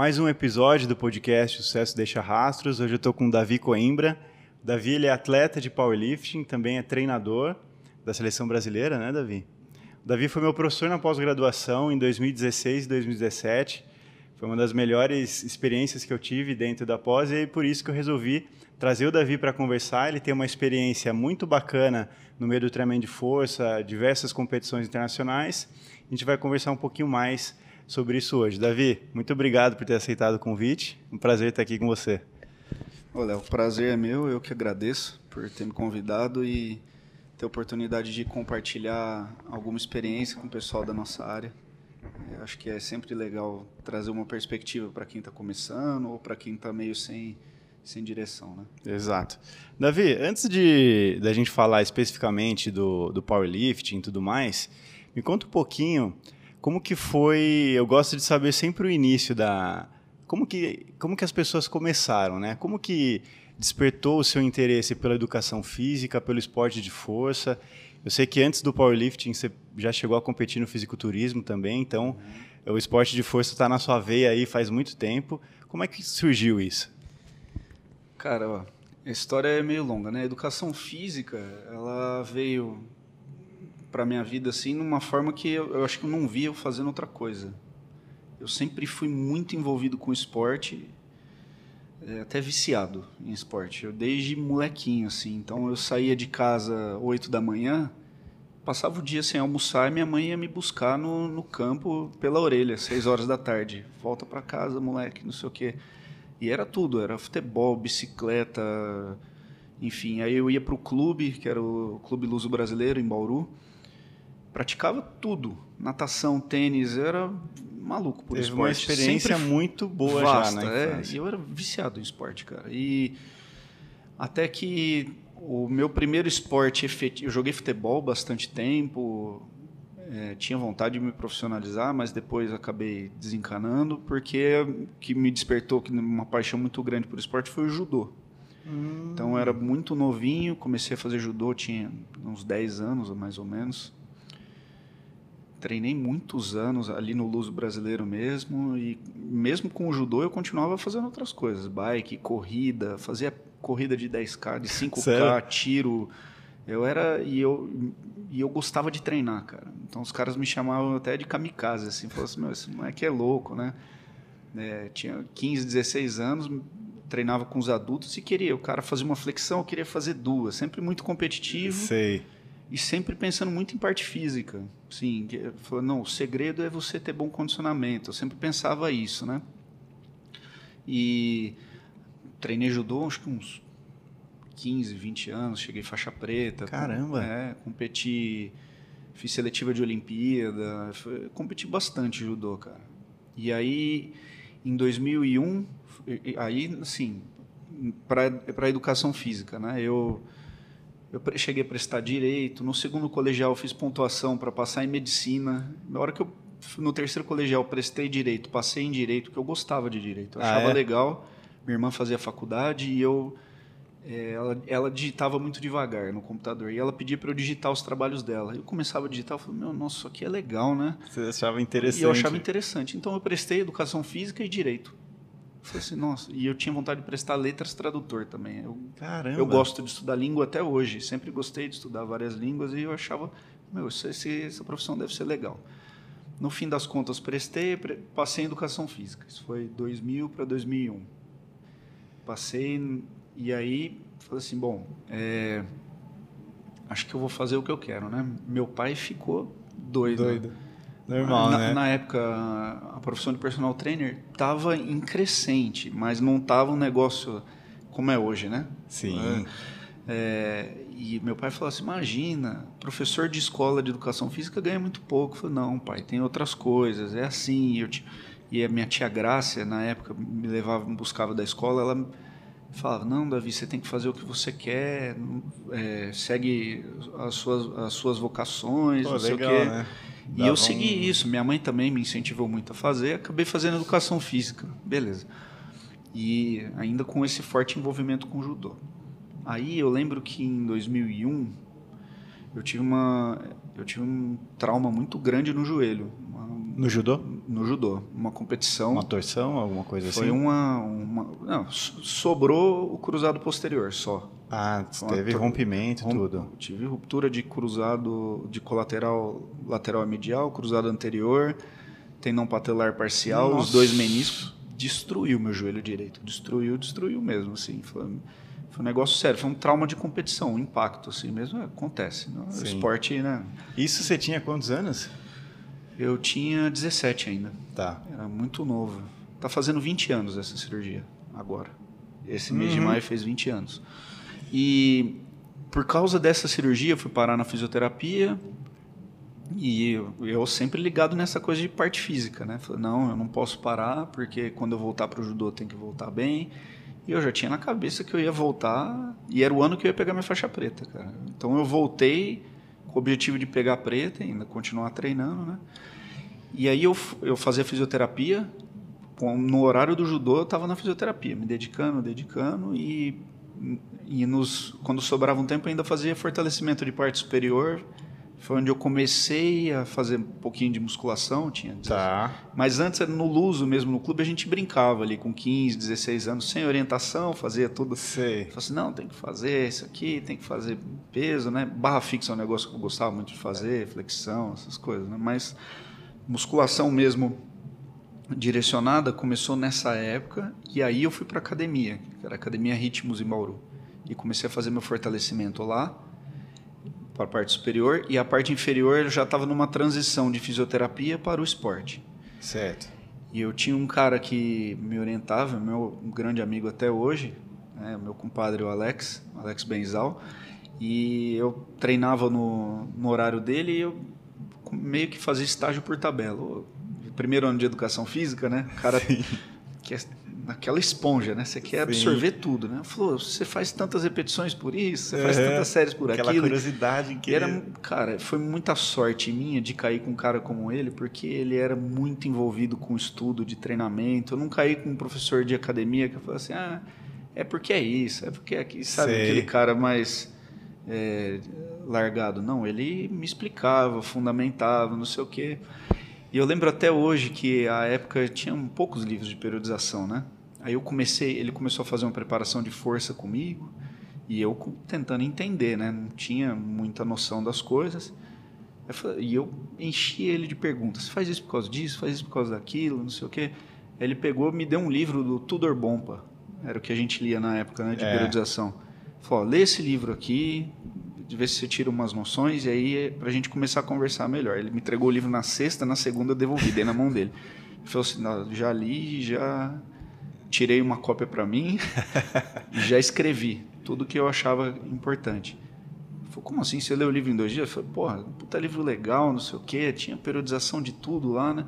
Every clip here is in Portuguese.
mais um episódio do podcast Sucesso Deixa Rastros. Hoje eu estou com o Davi Coimbra. O Davi ele é atleta de powerlifting, também é treinador da seleção brasileira, né, Davi? O Davi foi meu professor na pós-graduação em 2016 e 2017. Foi uma das melhores experiências que eu tive dentro da pós e por isso que eu resolvi trazer o Davi para conversar. Ele tem uma experiência muito bacana no meio do treinamento de força, diversas competições internacionais. A gente vai conversar um pouquinho mais sobre isso hoje. Davi, muito obrigado por ter aceitado o convite. Um prazer estar aqui com você. Olha, o prazer é meu, eu que agradeço por ter me convidado e ter a oportunidade de compartilhar alguma experiência com o pessoal da nossa área. Eu acho que é sempre legal trazer uma perspectiva para quem está começando ou para quem está meio sem, sem direção, né? Exato. Davi, antes de da gente falar especificamente do, do powerlifting e tudo mais, me conta um pouquinho como que foi. Eu gosto de saber sempre o início da. Como que, como que as pessoas começaram, né? Como que despertou o seu interesse pela educação física, pelo esporte de força? Eu sei que antes do powerlifting você já chegou a competir no fisiculturismo também, então uhum. o esporte de força está na sua veia aí faz muito tempo. Como é que surgiu isso? Cara, ó, a história é meio longa, né? A educação física, ela veio para minha vida assim numa forma que eu, eu, acho que eu não via eu fazendo outra coisa. Eu sempre fui muito envolvido com esporte, é, até viciado em esporte. Eu desde molequinho assim, então eu saía de casa 8 da manhã, passava o dia sem almoçar e minha mãe ia me buscar no, no campo pela orelha, 6 horas da tarde. Volta para casa, moleque, não sei o quê. E era tudo, era futebol, bicicleta, enfim. Aí eu ia para o clube, que era o Clube Luso Brasileiro, em Bauru praticava tudo. Natação, tênis, era maluco por Teve esporte. uma experiência Sempre muito boa vasta, já na é, eu era viciado em esporte, cara. E até que o meu primeiro esporte efetivo... Eu joguei futebol bastante tempo, é, tinha vontade de me profissionalizar, mas depois acabei desencanando, porque que me despertou uma paixão muito grande por esporte foi o judô. Hum. Então eu era muito novinho, comecei a fazer judô, tinha uns 10 anos mais ou menos treinei muitos anos ali no Luso Brasileiro mesmo e mesmo com o judô eu continuava fazendo outras coisas, bike, corrida, fazia corrida de 10k, de 5k, Sério? tiro. Eu era e eu e eu gostava de treinar, cara. Então os caras me chamavam até de kamikaze assim, falavam assim, meu, esse moleque é louco, né? É, tinha 15, 16 anos, treinava com os adultos e queria, o cara fazia uma flexão, eu queria fazer duas, sempre muito competitivo. Sei e sempre pensando muito em parte física. Sim, falou, não, o segredo é você ter bom condicionamento. Eu sempre pensava isso, né? E treinei judô acho que uns 15, 20 anos, cheguei faixa preta. Caramba! É, competi, fiz seletiva de Olimpíada, foi, competi bastante judô, cara. E aí, em 2001, aí, assim, para a educação física, né? Eu eu cheguei a prestar direito. No segundo colegial, fiz pontuação para passar em medicina. Na hora que eu, no terceiro colegial, prestei direito, passei em direito, porque eu gostava de direito. Eu ah, achava é? legal. Minha irmã fazia faculdade e eu. É, ela, ela, digitava muito devagar no computador e ela pedia para eu digitar os trabalhos dela. Eu começava a digitar, eu falei, meu, nossa, isso aqui é legal, né? Você achava interessante? E eu achava interessante. Então eu prestei educação física e direito. Falei assim, nossa, e eu tinha vontade de prestar letras tradutor também. Eu, Caramba! Eu gosto de estudar língua até hoje, sempre gostei de estudar várias línguas e eu achava, meu, esse, essa profissão deve ser legal. No fim das contas, prestei, passei em educação física. Isso foi 2000 para 2001. Passei e aí falei assim, bom, é, acho que eu vou fazer o que eu quero, né? Meu pai ficou doido. Doido Normal, na, né? Na época, a profissão de personal trainer estava em crescente, mas não estava um negócio como é hoje, né? Sim. É, é, e meu pai falou assim: imagina, professor de escola de educação física ganha muito pouco. Eu falei: não, pai, tem outras coisas, é assim. Eu te... E a minha tia Grácia, na época, me levava, me buscava da escola, ela falava: não, Davi, você tem que fazer o que você quer, é, segue as suas, as suas vocações, Pô, não sei legal, o quê. Né? E eu segui um... isso. Minha mãe também me incentivou muito a fazer. Acabei fazendo educação física. Beleza. E ainda com esse forte envolvimento com judô. Aí eu lembro que em 2001 eu tive uma eu tive um trauma muito grande no joelho, uma, No judô? No judô. Uma competição. Uma torção, alguma coisa foi assim? Foi uma, uma. Não, sobrou o cruzado posterior só. Ah, teve rompimento, romp... tudo. Tive ruptura de cruzado de colateral lateral medial, cruzado anterior, tendão patelar parcial, Nossa. os dois meniscos. Destruiu meu joelho direito. Destruiu, destruiu mesmo, assim. Foi, foi um negócio sério. Foi um trauma de competição, um impacto, assim mesmo. É, acontece. No esporte, né? Isso você tinha quantos anos? Eu tinha 17 ainda. Tá. Era muito novo. Tá fazendo 20 anos essa cirurgia, agora. Esse mês uhum. de maio fez 20 anos. E por causa dessa cirurgia, eu fui parar na fisioterapia. E eu, eu sempre ligado nessa coisa de parte física, né? Falei, não, eu não posso parar, porque quando eu voltar para o judô tem que voltar bem. E eu já tinha na cabeça que eu ia voltar, e era o ano que eu ia pegar minha faixa preta, cara. Então eu voltei com o objetivo de pegar preta, ainda continuar treinando, né? E aí eu, eu fazia fisioterapia, no horário do judô eu estava na fisioterapia, me dedicando, dedicando e, e nos, quando sobrava um tempo ainda fazia fortalecimento de parte superior, foi onde eu comecei a fazer um pouquinho de musculação, tinha tá. Mas antes, no Luso mesmo, no clube, a gente brincava ali com 15, 16 anos, sem orientação, fazia tudo. Sei. Falei assim, não, tem que fazer isso aqui, tem que fazer peso, né? Barra fixa é um negócio que eu gostava muito de fazer, flexão, essas coisas, né? Mas musculação mesmo direcionada começou nessa época e aí eu fui para academia, que era a Academia Ritmos em Bauru. E comecei a fazer meu fortalecimento lá para a parte superior e a parte inferior eu já estava numa transição de fisioterapia para o esporte. Certo. E eu tinha um cara que me orientava, meu grande amigo até hoje, né, meu compadre o Alex, Alex Benzal, e eu treinava no, no horário dele e eu meio que fazia estágio por tabela. Primeiro ano de educação física, né? O cara Sim. que é aquela esponja, né? Você quer Sim. absorver tudo, né? Falou, você faz tantas repetições por isso, você é, faz tantas séries por aquilo. Aquela curiosidade que era, cara, foi muita sorte minha de cair com um cara como ele, porque ele era muito envolvido com estudo de treinamento. Eu não caí com um professor de academia que falou assim: "Ah, é porque é isso, é porque é aqui", sabe, Sei. aquele cara mais é, largado. Não, ele me explicava, fundamentava, não sei o quê. E eu lembro até hoje que a época tinha poucos livros de periodização, né? Aí eu comecei, ele começou a fazer uma preparação de força comigo e eu tentando entender, né? Não tinha muita noção das coisas. E eu enchi ele de perguntas. Faz isso por causa disso, faz isso por causa daquilo, não sei o quê. Ele pegou, me deu um livro do Tudor Bompa. Era o que a gente lia na época, né, de é. periodização. Falou, lê esse livro aqui, de ver se você tira umas noções e aí é para a gente começar a conversar melhor. Ele me entregou o livro na sexta, na segunda eu devolvi, dei na mão dele. Ele falou assim, já li, já tirei uma cópia para mim já escrevi tudo que eu achava importante. Ele falou, como assim? Você leu o livro em dois dias? Eu falei, porra, puta livro legal, não sei o quê, tinha periodização de tudo lá, né?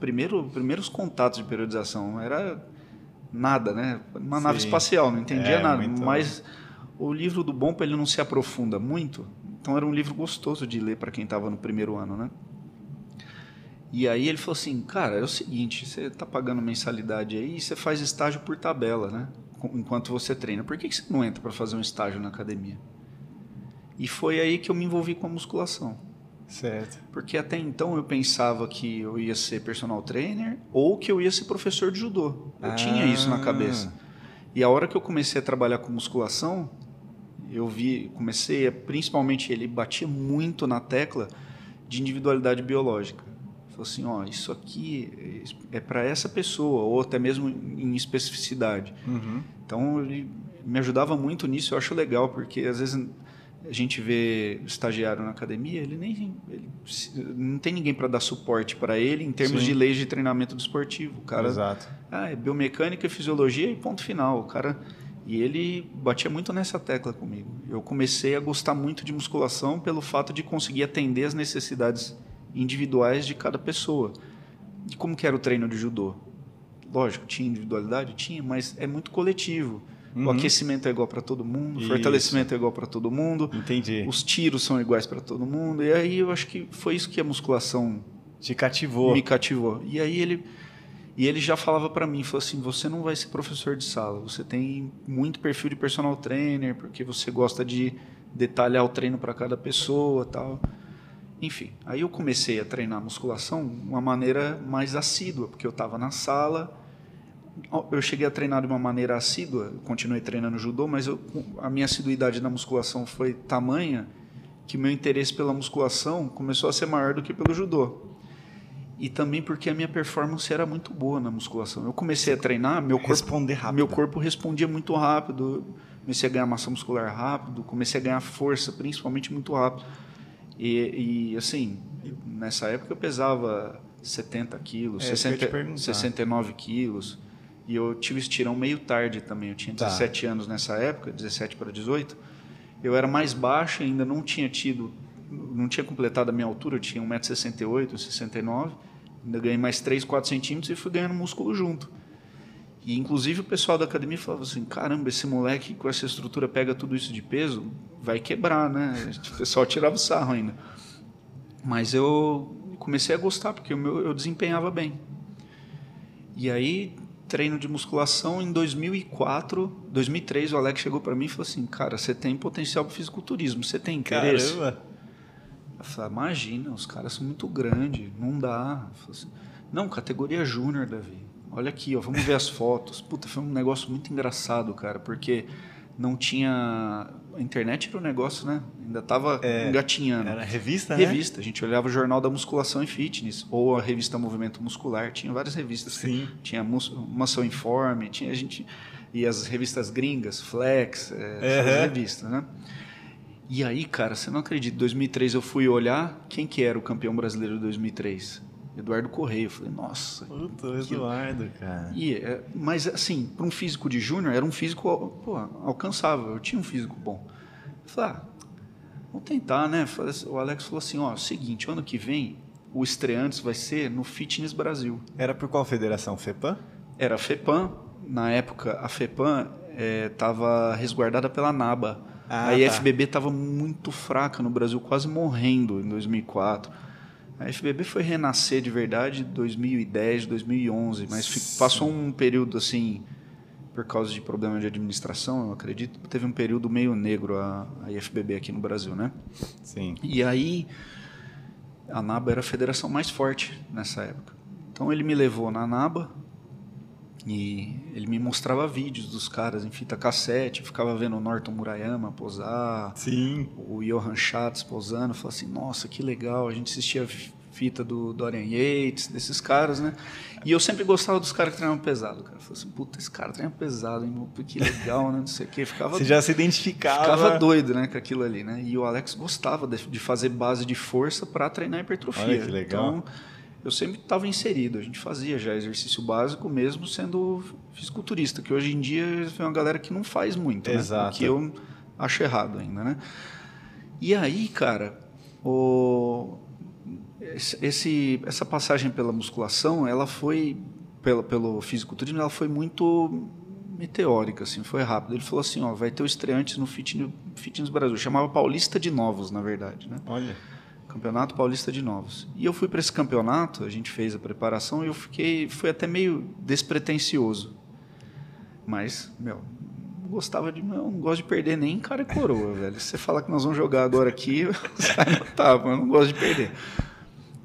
Primeiro, primeiros contatos de periodização, era nada, né? Uma Sim. nave espacial, não entendia é, nada, mas o livro do Bompa ele não se aprofunda muito, então era um livro gostoso de ler para quem estava no primeiro ano, né? E aí ele falou assim, cara, é o seguinte, você está pagando mensalidade aí e você faz estágio por tabela, né? Enquanto você treina. Por que, que você não entra para fazer um estágio na academia? E foi aí que eu me envolvi com a musculação. Certo. Porque até então eu pensava que eu ia ser personal trainer ou que eu ia ser professor de judô. Eu ah. tinha isso na ah. cabeça. E a hora que eu comecei a trabalhar com musculação, eu vi, comecei a, principalmente ele batia muito na tecla de individualidade biológica. Falou assim, ó, isso aqui é para essa pessoa ou até mesmo em especificidade. Uhum. Então ele me ajudava muito nisso. Eu acho legal porque às vezes a gente vê estagiário na academia, ele nem ele, não tem ninguém para dar suporte para ele em termos Sim. de leis de treinamento desportivo. O cara, Exato. Ah, é biomecânica e fisiologia e ponto final. O cara e ele batia muito nessa tecla comigo. Eu comecei a gostar muito de musculação pelo fato de conseguir atender as necessidades individuais de cada pessoa. E como que era o treino de judô? Lógico, tinha individualidade? Tinha, mas é muito coletivo. Uhum. O aquecimento é igual para todo mundo, o fortalecimento é igual para todo mundo. Entendi. Os tiros são iguais para todo mundo. E aí eu acho que foi isso que a musculação te cativou. Me cativou. E aí ele e ele já falava para mim, falou assim, você não vai ser professor de sala, você tem muito perfil de personal trainer, porque você gosta de detalhar o treino para cada pessoa, tal. Enfim, aí eu comecei a treinar musculação de uma maneira mais assídua, porque eu estava na sala. Eu cheguei a treinar de uma maneira assídua, continuei treinando judô, mas eu, a minha assiduidade na musculação foi tamanha que meu interesse pela musculação começou a ser maior do que pelo judô. E também porque a minha performance era muito boa na musculação. Eu comecei a treinar, meu corpo, Responder rápido. meu corpo respondia muito rápido, comecei a ganhar massa muscular rápido, comecei a ganhar força, principalmente muito rápido. E, e assim, nessa época eu pesava 70 quilos, É, isso que eu ia te 60, perguntar. 69 quilos. E eu tive estirão meio tarde também. Eu tinha Tá. 17 anos nessa época, 17 para 18. Eu era mais baixo, ainda não tinha tido, não tinha completado a minha altura, eu tinha 1,68m, 69 Ainda ganhei mais 3, 4 centímetros e fui ganhando músculo junto. E inclusive o pessoal da academia falava assim: caramba, esse moleque com essa estrutura pega tudo isso de peso, vai quebrar, né? O pessoal tirava o sarro ainda. Mas eu comecei a gostar, porque meu, eu desempenhava bem. E aí, treino de musculação em 2004, 2003, o Alex chegou para mim e falou assim: Cara, você tem potencial para fisiculturismo, você tem interesse? Caramba. Eu falei: Imagina, os caras são muito grandes, não dá. Assim, não, categoria júnior, Davi. Olha aqui, ó, vamos ver as fotos. Puta, foi um negócio muito engraçado, cara, porque não tinha. A internet era um negócio, né? Ainda tava É, engatinhando. Era revista, né? Revista, a gente olhava o Jornal da Musculação e Fitness, ou a revista Movimento Muscular, tinha várias revistas. Sim. Tinha Mus- Muscle Informe, tinha a gente. E as revistas gringas, Flex, é, Uhum. essas revistas, né? E aí, cara, você não acredita, em 2003 eu fui olhar quem que era o campeão brasileiro de 2003. Eduardo Correia. Eu falei, nossa. Puta, o Eduardo, cara. E, é, mas, assim, para um físico de júnior, era um físico pô, alcançável. Eu tinha um físico bom. Eu falei, ah, vamos tentar, né? O Alex falou assim: ó, seguinte, ano que vem, o estreantes vai ser no Fitness Brasil. Era por qual federação? FEPAM? Era a FEPAM. Na época, a FEPAM estava resguardada pela NABA. Ah, a tá. IFBB estava muito fraca no Brasil, quase morrendo em 2004. A FBB foi renascer de verdade em 2010, 2011, mas passou um período assim, por causa de problema de administração, eu acredito, teve um período meio negro a, a IFBB aqui no Brasil, né? Sim. E aí, a NABA era a federação mais forte nessa época. Então ele me levou na NABA e ele me mostrava vídeos dos caras em fita cassete, ficava vendo o Norton Murayama posar, Sim. o Johan Schatz posando, falava assim, nossa, que legal, a gente assistia fi- fita do Dorian Yates, desses caras, né? E eu sempre gostava dos caras que treinavam pesado, cara. Eu falava assim, puta, esse cara treina pesado, hein? Que legal, né? Não sei o quê. Ficava Você já se identificava. Ficava doido, né, com aquilo ali, né? E o Alex gostava de, de fazer base de força para treinar hipertrofia. Olha que legal. Então, eu sempre estava inserido. A gente fazia já exercício básico, mesmo sendo fisiculturista, que hoje em dia é uma galera que não faz muito, né? Exato. O que eu acho errado ainda, né? E aí, cara, o esse- essa passagem pela musculação, ela foi pelo, pelo fisiculturismo, ela foi muito meteórica, assim, foi rápido. Ele falou assim, ó, vai ter o estreantes no Fitness, Fitness Brasil. Chamava Paulista de Novos, na verdade, né? Olha. Campeonato Paulista de Novos. E eu fui para esse campeonato, a gente fez a preparação e eu fiquei, foi até meio despretensioso. Mas, meu, não gostava de, eu não gosto de perder nem cara e coroa, velho. Se você falar que nós vamos jogar agora aqui, eu saio no tapa, eu não gosto de perder.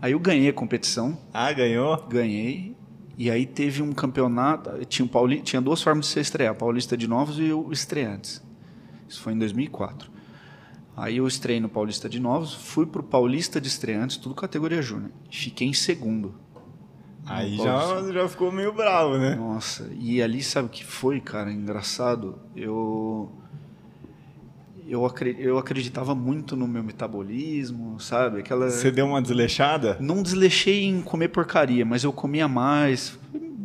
Aí eu ganhei a competição, Ah, ganhou? ganhei. E aí teve um campeonato, tinha, um Pauli, tinha duas formas de se estrear, Paulista de Novos e o Estreantes. Isso foi em 2004. Aí eu estreiei no Paulista de Novos, fui pro Paulista de Estreantes, tudo categoria júnior. Fiquei em segundo. Aí já, já ficou meio bravo, né? Nossa, e ali sabe o que foi, cara? Engraçado. Eu eu, eu acreditava muito no meu metabolismo, sabe? Aquela Você deu uma desleixada? não desleixei em comer porcaria, mas eu comia mais,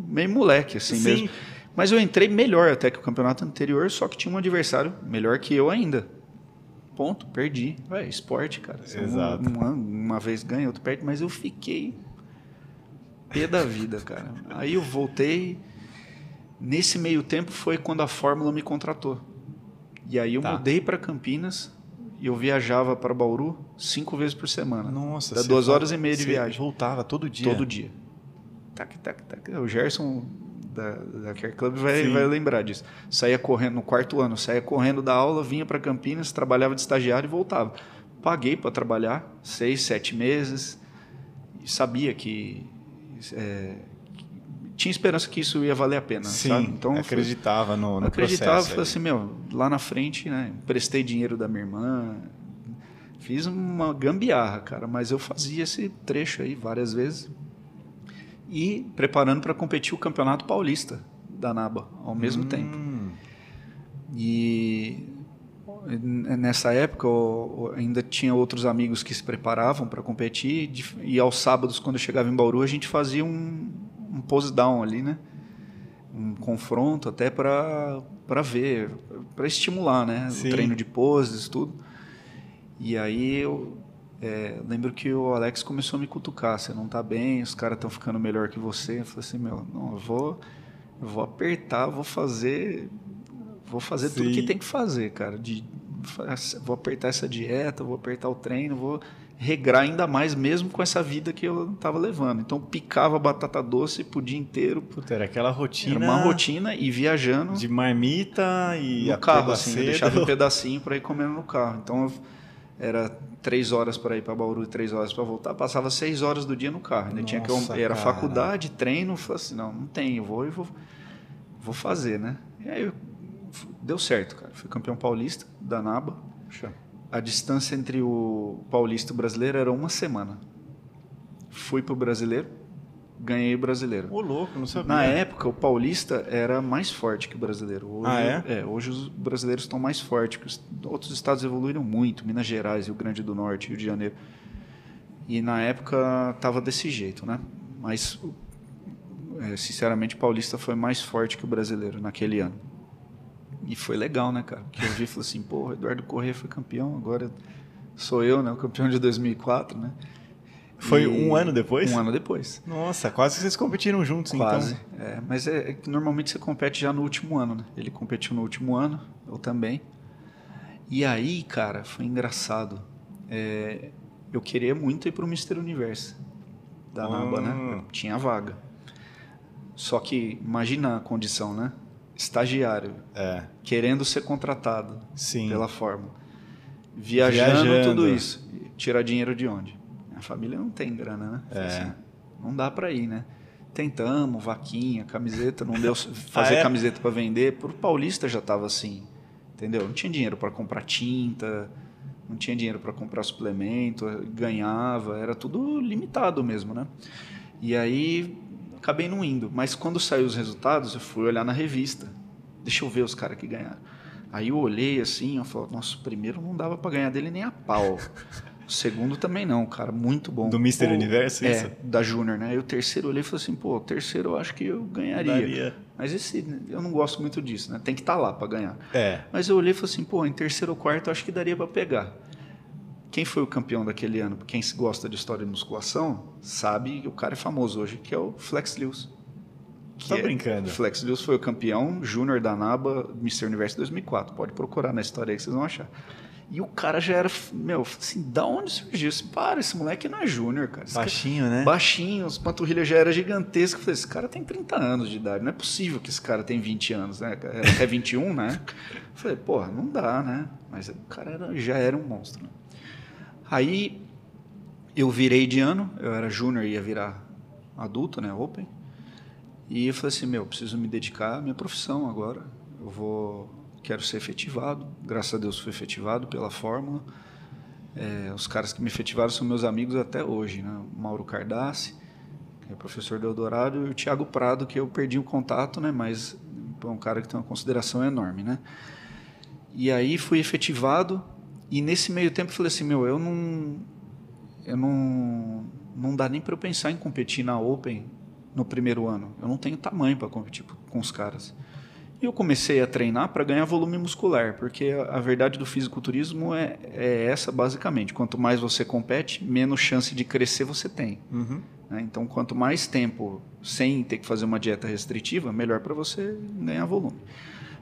meio moleque assim Sim. mesmo. Mas eu entrei melhor até que o campeonato anterior, só que tinha um adversário melhor que eu ainda. Ponto, perdi. É esporte, cara. Você Exato. Uma, uma vez ganha, outro perde, mas eu fiquei pé da vida, cara. Aí eu voltei. Nesse meio tempo foi quando a Fórmula me contratou. E aí eu Tá. mudei para Campinas e eu viajava para Bauru cinco vezes por semana. Nossa. Dá você duas horas e meia de viagem. Voltava todo dia. Todo dia. Tac, tac, tac. O Gerson da, da Care Club vai, Sim. vai lembrar disso. Saía correndo no quarto ano, saía correndo da aula, vinha para Campinas, trabalhava de estagiário e voltava. paguei para trabalhar seis, sete meses e sabia que é, tinha esperança que isso ia valer a pena, Sim, sabe? Então acreditava no, no acreditava, processo. falei assim, meu, lá na frente, né? Prestei dinheiro da minha irmã, fiz uma gambiarra, cara, mas eu fazia esse trecho aí várias vezes e preparando para competir o Campeonato Paulista da NABA ao mesmo Hum, tempo. E nessa época eu ainda tinha outros amigos que se preparavam para competir e aos sábados quando eu chegava em Bauru a gente fazia um, um pose down ali, né? Um confronto até para para ver, para estimular, né? Sim. O treino de poses, tudo. E aí eu é, lembro que o Alex começou a me cutucar, você não tá bem, os caras estão ficando melhor que você. Eu falei assim, meu, não, eu vou eu vou apertar, vou fazer vou fazer tudo Sim. que tem que fazer, cara. De, vou apertar essa dieta, vou apertar o treino, vou regrar ainda mais, mesmo com essa vida que eu estava levando. Então, picava batata doce pro dia inteiro. Puta, era aquela rotina. Era uma rotina e viajando De marmita e no carro, assim. Eu deixava um pedacinho para ir comendo no carro. Então, eu, era três horas para ir para Bauru e três horas para voltar. Passava seis horas do dia no carro. Ainda tinha que eu, era cara. faculdade, treino. Falei assim, não, não tem, eu vou e vou, vou fazer, né? E aí eu- deu certo, cara. Fui campeão paulista da NABA. Puxa. A distância entre o paulista e o brasileiro era uma semana. Fui pro brasileiro, ganhei o brasileiro. Ô, louco, não sabia. Na época, o paulista era mais forte que o brasileiro. Hoje, Ah, é? hoje os brasileiros estão mais fortes, os outros estados evoluíram muito, Minas Gerais, Rio Grande do Norte, Rio de Janeiro. E na época estava desse jeito, né? Mas, é, sinceramente, o paulista foi mais forte que o brasileiro naquele ano. E foi legal, né, cara? Porque eu vi e falei assim, pô, Eduardo Corrêa foi campeão, agora sou eu, né? O campeão de 2004, né? Foi E- um ano depois? Um ano depois. Nossa, quase que vocês competiram juntos, Quase. então. É, mas é, é que normalmente você compete já no último ano, né? Ele competiu no último ano, eu também. E aí, cara, foi engraçado. É, eu queria muito ir pro Mister Universo da Ah. NABA, né? Tinha vaga. Só que imagina a condição, né? Estagiário, É, querendo ser contratado sim. pela fórmula. Viajando, Viajando. tudo isso. Tirar dinheiro de onde? A família não tem grana, né? É. assim, não dá para ir, né? Tentamos, vaquinha, camiseta, não deu fazer Ah, é? camiseta para vender. Por paulista já tava assim, entendeu? Não tinha dinheiro para comprar tinta, não tinha dinheiro para comprar suplemento, ganhava, era tudo limitado mesmo, né? E aí acabei não indo, mas quando saiu os resultados, eu fui olhar na revista. Deixa eu ver os caras que ganharam. Aí eu olhei assim, eu falei, nossa, o primeiro não dava para ganhar dele nem a pau. O segundo também não, cara, muito bom. Do Mr. Pô, Universo, é, isso? da Júnior, né? E o terceiro e falei assim, pô, o terceiro eu acho que eu ganharia. Daria. Mas esse, eu não gosto muito disso, né? Tem que estar lá para ganhar. É. Mas eu olhei e falei assim, pô, em terceiro ou quarto eu acho que daria para pegar. Quem foi o campeão daquele ano? Quem gosta de história de musculação sabe que o cara é famoso hoje, que é o Flex Lewis. Que Tá é- brincando. Flex Lewis foi o campeão júnior da NABA Mr. Universo 2004. Pode procurar na história aí que vocês vão achar. E o cara já era, meu, assim, da onde surgiu? Assim, para, esse moleque não é júnior, cara. Esse cara- Baixinho, né? Baixinho, as panturrilhas já era gigantesca. Eu falei, esse cara tem 30 anos de idade, não é possível que esse cara tem 20 anos, né? Até 21, né? Eu falei, porra, não dá, né? Mas o cara era- já era um monstro. né? Aí eu virei de ano, eu era júnior e ia virar adulto, né? Open. E eu falei assim, meu, preciso me dedicar à minha profissão agora. Eu vou, quero ser efetivado. Graças a Deus fui efetivado pela fórmula. É, os caras que me efetivaram são meus amigos até hoje, né? Mauro Cardassi, que é professor do Eldorado, e o Thiago Prado, que eu perdi o contato, né? Mas é um cara que tem uma consideração enorme, né? E aí fui efetivado e nesse meio tempo falei assim, meu, eu não eu não não dá nem para eu pensar em competir na Open no primeiro ano. Eu não tenho tamanho para competir com os caras. E eu comecei a treinar para ganhar volume muscular, porque a, verdade do fisiculturismo é, é essa basicamente. Quanto mais você compete, menos chance de crescer você tem. Uhum. né? Então, quanto mais tempo sem ter que fazer uma dieta restritiva, melhor para você ganhar volume.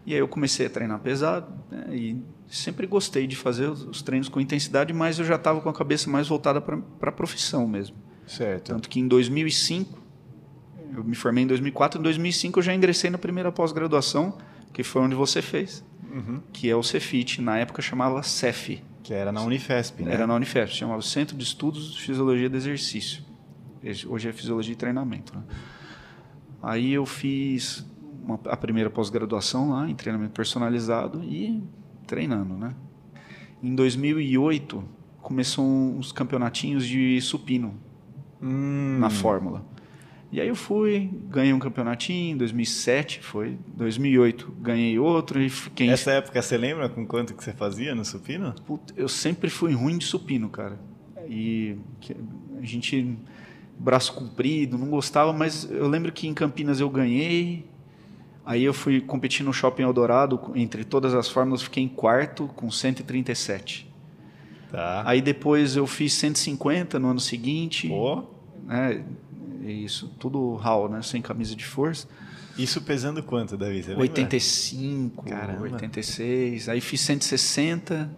E aí eu comecei a treinar pesado né? e sempre gostei de fazer os, os treinos com intensidade, mas eu já estava com a cabeça mais voltada para a profissão mesmo. Certo. Tanto que em 2005, eu me formei em 2004, em 2005 eu já ingressei na primeira pós-graduação, que foi onde você fez. Uhum. que é o Cefit. Na época chamava CEF. Que era na Unifesp, né? Era na Unifesp, chamava Centro de Estudos de Fisiologia do Exercício. Hoje é Fisiologia e Treinamento. né? Aí eu fiz uma- a primeira pós-graduação lá em treinamento personalizado e treinando, né? Em 2008 começou uns campeonatinhos de supino Hum, na fórmula. E aí eu fui, ganhei um campeonatinho, em 2007 foi, 2008 ganhei outro e fiquei... Essa época, você lembra com quanto que você fazia no supino? Puta, eu sempre fui ruim de supino, cara. E a gente, braço comprido, não gostava, mas eu lembro que em Campinas eu ganhei. Aí eu fui competir no Shopping Eldorado, entre todas as fórmulas, fiquei em quarto com 137. Tá. Aí depois eu fiz 150 no ano seguinte. Pô, né? Isso, tudo raw, né? Sem camisa de força. isso pesando quanto, Davi? Você lembra? 85, Caramba. 86. Aí fiz 160.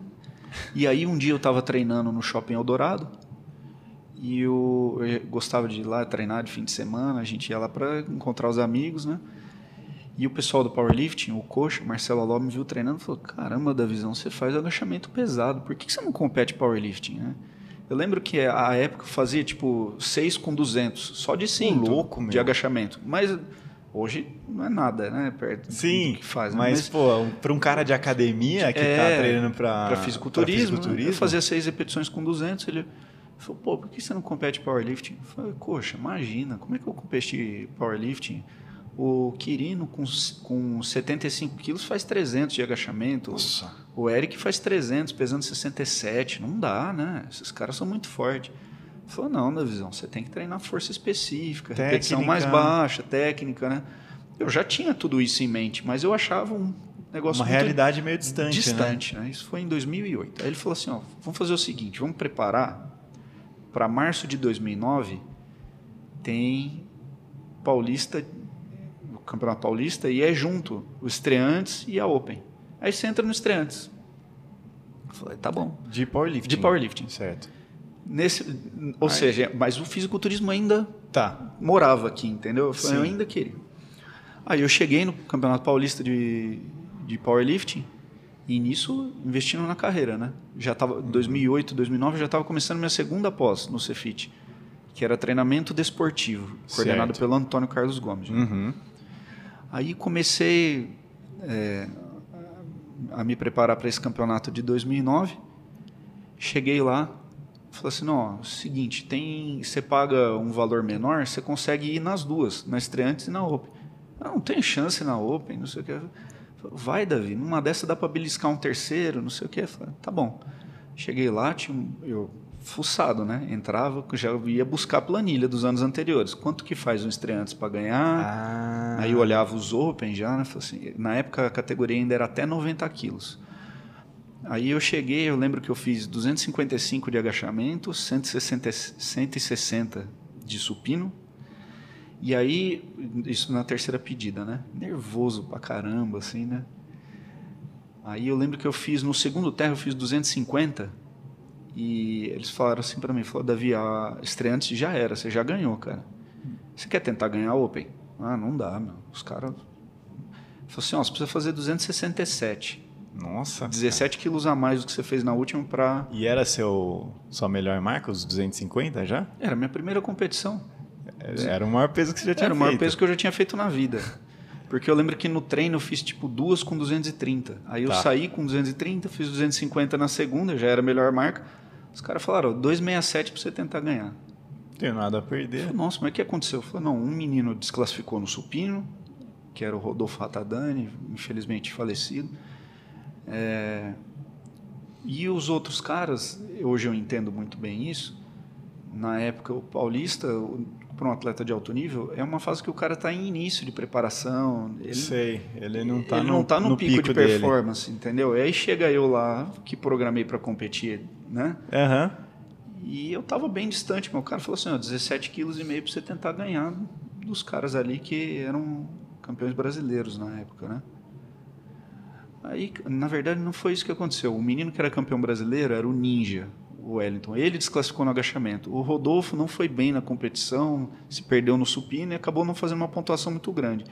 E aí um dia eu estava treinando no Shopping Eldorado. E eu, eu gostava de ir lá treinar de fim de semana. A gente ia lá para encontrar os amigos, né? E o pessoal do powerlifting, o coach, Marcelo Aló, me viu treinando e falou: Caramba, Davizão, você faz agachamento pesado, por que que você não compete powerlifting, né? Eu lembro que a época eu fazia tipo 6 com 200, só de cinto louco, de meu. agachamento. Mas hoje não é nada, né? Perto Sim, do que faz. né? mas, pô, um, pra um cara de academia que É, tá treinando para fisiculturismo, né? eu fazia seis repetições com 200, ele falou, pô, por que você não compete powerlifting? Eu falei, coxa, imagina, como é que eu competi powerlifting? O Quirino com, com 75 quilos faz 300 de agachamento. Nossa. O Eric faz 300, pesando 67. Não dá, né? Esses caras são muito fortes. Ele falou, não, Davizão, você tem que treinar força específica, repetição Técnica. mais baixa, técnica, né? Eu já tinha tudo isso em mente, mas eu achava um negócio Uma realidade meio distante, né? distante, né? Isso foi em 2008. Aí ele falou assim, ó, vamos fazer o seguinte, vamos preparar para março de 2009 tem Paulista, Campeonato Paulista e é junto o Estreantes e a Open. Aí você entra no Estreantes. Eu falei, tá bom. De powerlifting. De powerlifting. Certo. Nesse, ou Aí- seja, mas o fisiculturismo ainda Tá. morava aqui, entendeu? Eu, falei, eu ainda queria. Aí eu cheguei no Campeonato Paulista de, de Powerlifting e nisso investindo na carreira, né? Já tava 2008, 2009, eu já estava começando minha segunda pós no Cefit, que era treinamento desportivo, coordenado Certo. pelo Antônio Carlos Gomes. né? Aí comecei é, a me preparar para esse campeonato de 2009. Cheguei lá, falei assim, não, ó, seguinte, tem, você paga um valor menor, você consegue ir nas duas, na estreantes e na Open. Ah, não tem chance na Open, não sei o que. Falei, Vai, Davi, numa dessa dá para beliscar um terceiro, não sei o que. Falei, tá bom. Cheguei lá, tinha eu fuçado, né? Entrava, já ia buscar a planilha dos anos anteriores. Quanto que faz um estreantes para ganhar? Ah. Aí eu olhava os Open já, né? Assim, na época a categoria ainda era até 90 quilos. Aí eu cheguei, eu lembro que eu fiz 255 de agachamento, 160, 160 de supino. E aí, isso na terceira pedida, né? Nervoso pra caramba, assim, né? Aí eu lembro que eu fiz, no segundo terra, eu fiz 250. E eles falaram assim pra mim, falou, Davi, a estreante já era, você já ganhou, cara. Você quer tentar ganhar a Open? Ah, não dá, meu. Os caras... Falou assim, ó, você precisa fazer 267. Nossa. 17 quilos a mais do que você fez na última pra... E era seu, sua melhor marca, os 250 já? Era a minha primeira competição. Era o maior peso que você já tinha Era o maior feito. peso que eu já tinha feito na vida. Porque eu lembro que no treino eu fiz tipo duas com 230. Aí eu Tá. saí com 230, fiz 250 na segunda, já era a melhor marca. Os caras falaram, ó, 267 pra você tentar ganhar. Tenho nada a Eu perder. falei, Nossa, mas o que aconteceu? Eu falei, não, um menino desclassificou no supino, que era o Rodolfo Ratadani, infelizmente falecido. É, E os outros caras, hoje eu entendo muito bem isso. Na época, o paulista, para um atleta de alto nível, é uma fase que o cara está em início de preparação. Ele, Sei, ele não tá, ele no, tá no, pico, de dele. performance, entendeu? E aí chega eu lá, que programei para competir, né? Aham. E eu tava bem distante, meu cara falou assim, ó, 17 quilos e meio para você tentar ganhar dos caras ali que eram campeões brasileiros na época, né? Aí, na verdade, não foi isso que aconteceu. O menino que era campeão brasileiro era o Ninja, o Wellington. Ele desclassificou no agachamento. O Rodolfo não foi bem na competição, se perdeu no supino e acabou não fazendo uma pontuação muito grande.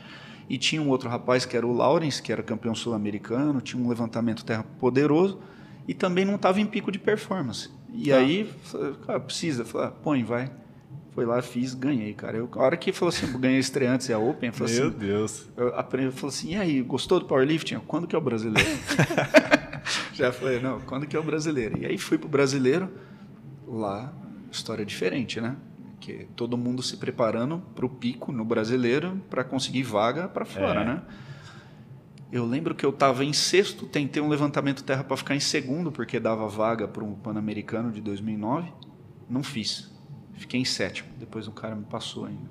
E tinha um outro rapaz que era o Lawrence, que era campeão sul-americano, tinha um levantamento terra poderoso e também não estava em pico de performance. E Tá. aí, cara, precisa, falei, ah, põe, vai. Foi lá, fiz, ganhei, cara. Eu, a hora que falou assim, ganhei estreantes e a Open, eu falei Meu assim, Deus. eu aprendi, falou assim, e aí, gostou do powerlifting? Quando que é o brasileiro? Já falei, não, quando que é o brasileiro? E aí fui pro brasileiro, lá, história diferente, né? Que todo mundo se preparando pro pico no brasileiro para conseguir vaga para fora, É. né? Eu lembro que eu estava em sexto, tentei um levantamento terra para ficar em segundo, porque dava vaga para um Pan-Americano de 2009. Não fiz. Fiquei em sétimo. Depois o cara me passou ainda.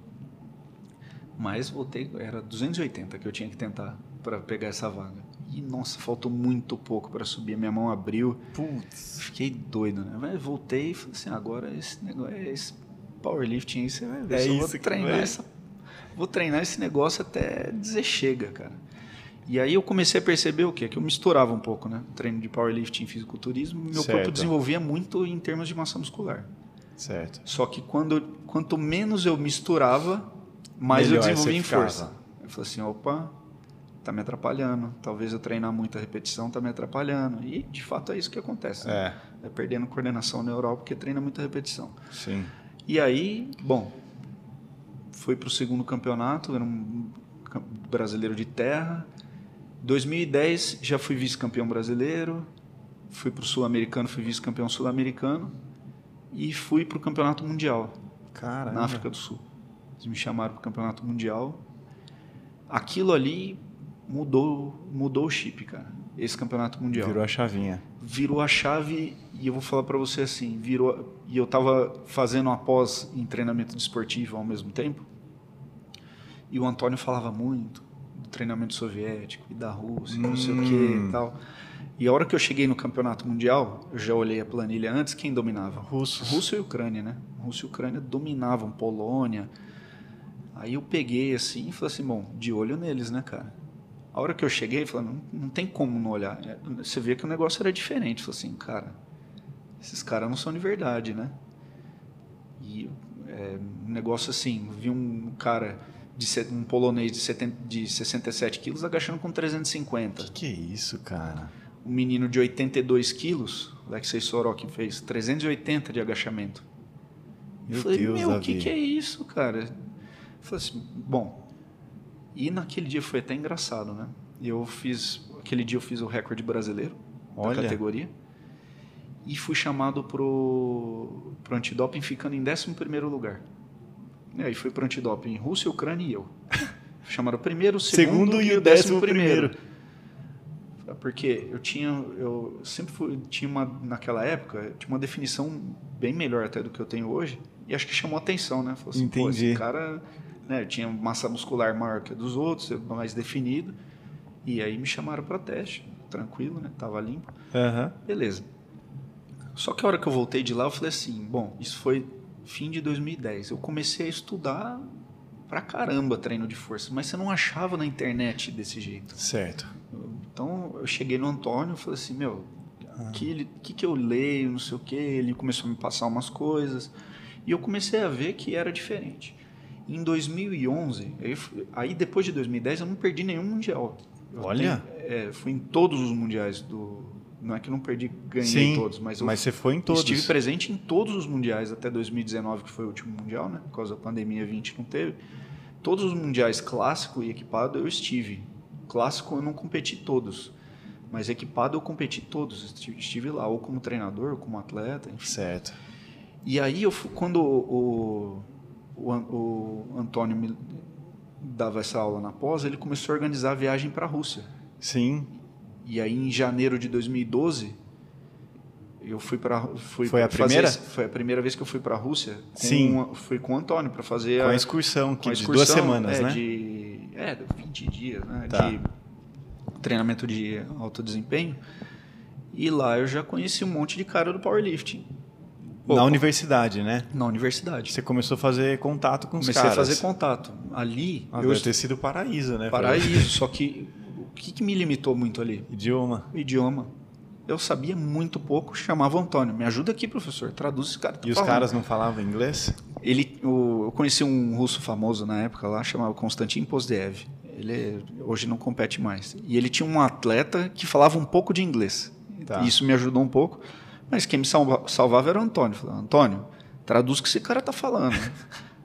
Mas voltei, era 280 que eu tinha que tentar para pegar essa vaga. E nossa, faltou muito pouco para subir. Minha mão abriu. Putz. Fiquei doido, né? Mas voltei e falei assim: agora esse negócio, esse powerlifting aí, você vai ver. É eu vou treinar essa. Vou treinar esse negócio até dizer chega, cara. E aí eu comecei a perceber o quê? Que eu misturava um pouco, né? Treino de powerlifting e fisiculturismo. Meu Certo. corpo desenvolvia muito em termos de massa muscular. Certo. Só que quando, quanto menos eu misturava, mais Melhor eu desenvolvia em força. Eu falei assim, opa, tá me atrapalhando. Talvez eu treinar muita repetição tá me atrapalhando. E de fato é isso que acontece. né? É, É perdendo coordenação neural porque treina muita repetição. sim. E aí, bom, fui para o segundo campeonato, era um brasileiro de terra. 2010 já fui vice-campeão brasileiro. Fui para o sul-americano, fui vice-campeão sul-americano. E fui para o campeonato mundial Caramba. na África do Sul. Eles me chamaram para o campeonato mundial. Aquilo ali mudou, mudou o chip, cara. Esse campeonato mundial Virou a chavinha. virou a chave e eu vou falar para você assim, virou e eu tava fazendo uma pós em treinamento desportivo ao mesmo tempo. E o Antônio falava muito do treinamento soviético e da Rússia, não sei o que Hum. e tal. E a hora que eu cheguei no campeonato mundial, eu já olhei a planilha antes, quem dominava? Russos. Rússia e Ucrânia, né? Rússia e Ucrânia dominavam Polônia. Aí eu peguei assim e falei assim, bom, de olho neles, né, cara? A hora que eu cheguei, falei, não, não tem como não olhar. É, Você vê que o negócio era diferente. Falei assim, cara, esses caras não são de verdade, né? E é, um negócio assim, vi um cara, de, um polonês de, 70, de 67 quilos agachando com 350 Que que é isso, cara? um menino de 82 quilos, o Alexei Sorokin fez 380 de agachamento. Meu eu falei, Deus, meu, o que, que é isso, cara? Eu falei assim, bom. E naquele dia foi até engraçado, né? Eu fiz, aquele dia eu fiz o recorde brasileiro Olha. da categoria e fui chamado pro, pro antidoping ficando em 11 primeiro lugar. E aí fui pro antidoping Rússia, Ucrânia e eu. Chamaram o primeiro, o segundo, Segundo e, o décimo décimo primeiro. primeiro. Porque eu tinha, eu sempre fui, tinha uma, naquela época, tinha uma definição bem melhor até do que eu tenho hoje, e acho que chamou atenção, né? Falou assim, pô, Entendi. esse cara né, tinha massa muscular maior que a dos outros, mais definido, e aí me chamaram para teste, tranquilo, né? Tava limpo. Aham. Beleza. Só que a hora que eu voltei de lá, eu falei assim, bom, isso foi fim de 2010. Eu comecei a estudar pra caramba treino de força, mas você não achava na internet desse jeito. Certo. Então eu cheguei no Antônio e falei assim, meu, o que, ele- que, que eu leio, não sei o que. Ele começou a me passar umas coisas e eu comecei a ver que era diferente. Em 2011, aí, depois de 2010 eu não perdi nenhum mundial. Eu Olha. tenho- é, fui em todos os mundiais do. Não é que eu não perdi, ganhei Sim, todos, mas eu Mas você foi em todos. estive presente em todos os mundiais até 2019, que foi o último mundial, né? Por causa da pandemia 20 não teve. Todos os mundiais clássico e equipado eu estive. Clássico eu não competi todos, mas equipado eu competi todos. Estive, estive lá ou como treinador, ou como atleta, enfim. Certo. E aí eu fui- quando o, o, An- o Antônio me dava essa aula na pós, ele começou a organizar a viagem para a Rússia. Sim. E aí em janeiro de 2012 eu fui para fui Foi a primeira? esse- foi a primeira vez que eu fui para a Rússia. Sim. Fui com o Antônio para fazer Com a excursão, com que a de excursão, duas semanas, é, né? De, é, 20 dias, né? Tá. De treinamento de alto desempenho. E lá eu já conheci um monte de cara do powerlifting. Pô, Na universidade, né? na universidade. Você começou a fazer contato com os Comecei caras. a fazer contato. Ali, Ah, eu deve ter sido paraíso, né? paraíso, só que o que, que me limitou muito ali? Idioma. Idioma. Eu sabia muito pouco, chamava o Antônio. Me ajuda aqui, professor. Traduz esse cara. tá E os falando. caras não falavam inglês? Ele, o- eu conheci um russo famoso na época lá, chamava Konstantin Pozdev. Ele hoje não compete mais. E ele tinha um atleta que falava um pouco de inglês. Tá. Isso me ajudou um pouco. Mas quem me salva- salvava era o Antônio. Falei, Antônio, traduz o que esse cara tá falando.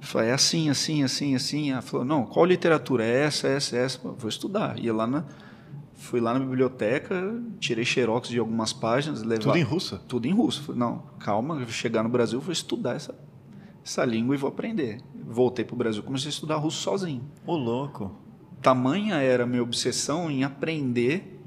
Falei, é assim, assim, assim, assim. Ela falou, não, qual literatura? É essa, essa, essa. Pô, Vou estudar. Ia lá na, fui lá na biblioteca, tirei xerox de algumas páginas. Levar, Tudo em russo? Tudo em russo. Falei, não, calma, chegar no Brasil, vou estudar essa, essa língua e vou aprender. Voltei para o Brasil, comecei a estudar russo sozinho. Ô, louco. Tamanha era a minha obsessão em aprender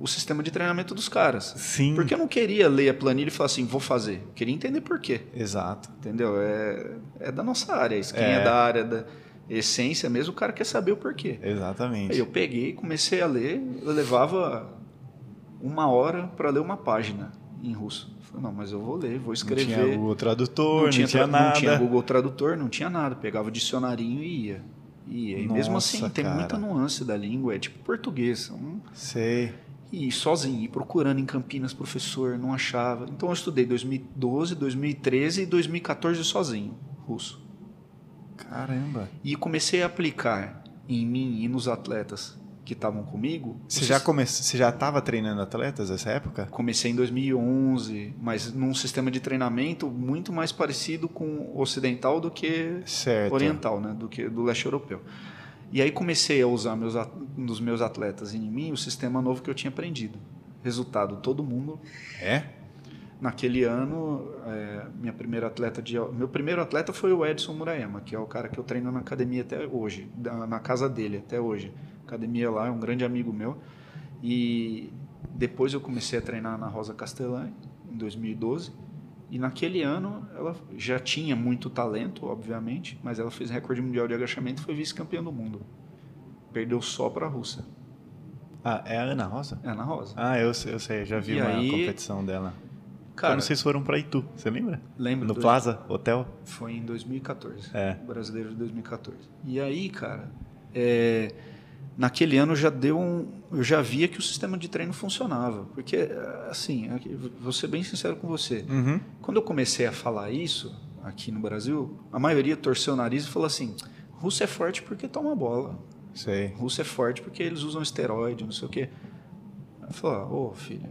o sistema de treinamento dos caras. Sim. Porque eu não queria ler a planilha e falar assim, vou fazer. Eu queria entender por quê. Exato. Entendeu? É, é da nossa área. Isso Quem é. É. da área da essência mesmo, o cara quer saber o porquê. Exatamente. Aí eu peguei, comecei a ler, eu levava uma hora para ler uma página em russo. Falei, não, mas eu vou ler, vou Não escrever. tinha Google Tradutor, não tinha, nada. não tinha Google Tradutor, não tinha nada. Pegava o dicionarinho e ia. Ia. E mesmo Nossa, assim, tem cara. muita nuance da língua. É tipo português. Um, Sei. E sozinho, e procurando em Campinas professor, não achava. Então eu estudei 2012, 2013 e 2014 sozinho, russo. Caramba. E comecei a aplicar em mim e nos atletas que estavam comigo. Você já, come... Você já estava treinando atletas nessa época? Comecei em 2011, mas num sistema de treinamento muito mais parecido com o ocidental do que Certo. oriental, né, do que do leste europeu. E aí comecei a usar meus, nos meus atletas e em mim o sistema novo que eu tinha aprendido. Resultado, todo mundo É? Naquele ano, é, minha primeira atleta de, meu primeiro atleta foi o Edson Murayama, que é o cara que eu treino na academia até hoje, na casa dele até hoje. Academia lá é um grande amigo meu. E depois eu comecei a treinar na Rosa Castellani em 2012. E naquele ano ela já tinha muito talento, obviamente, mas ela fez recorde mundial de agachamento e foi vice-campeã do mundo. Perdeu só para a Rússia. Ah, é a Ana Rosa? É na Rosa. Ah, eu sei, eu sei, eu já vi E uma aí- competição dela. Cara, Quando vocês foram pra Itu, você lembra? lembro No do- Plaza Hotel? Foi em 2014. É. Brasileiro de 2014. E aí, cara, é, naquele ano já deu um. Eu já via que o sistema de treino funcionava. Porque, assim, aqui, vou ser bem sincero com você. Uhum. Quando eu comecei a falar isso aqui no Brasil, a maioria torceu o nariz e falou assim: russo é forte porque toma bola. Sei. Russo é forte porque eles usam esteroide, não sei o quê. Eu falei, ô filho,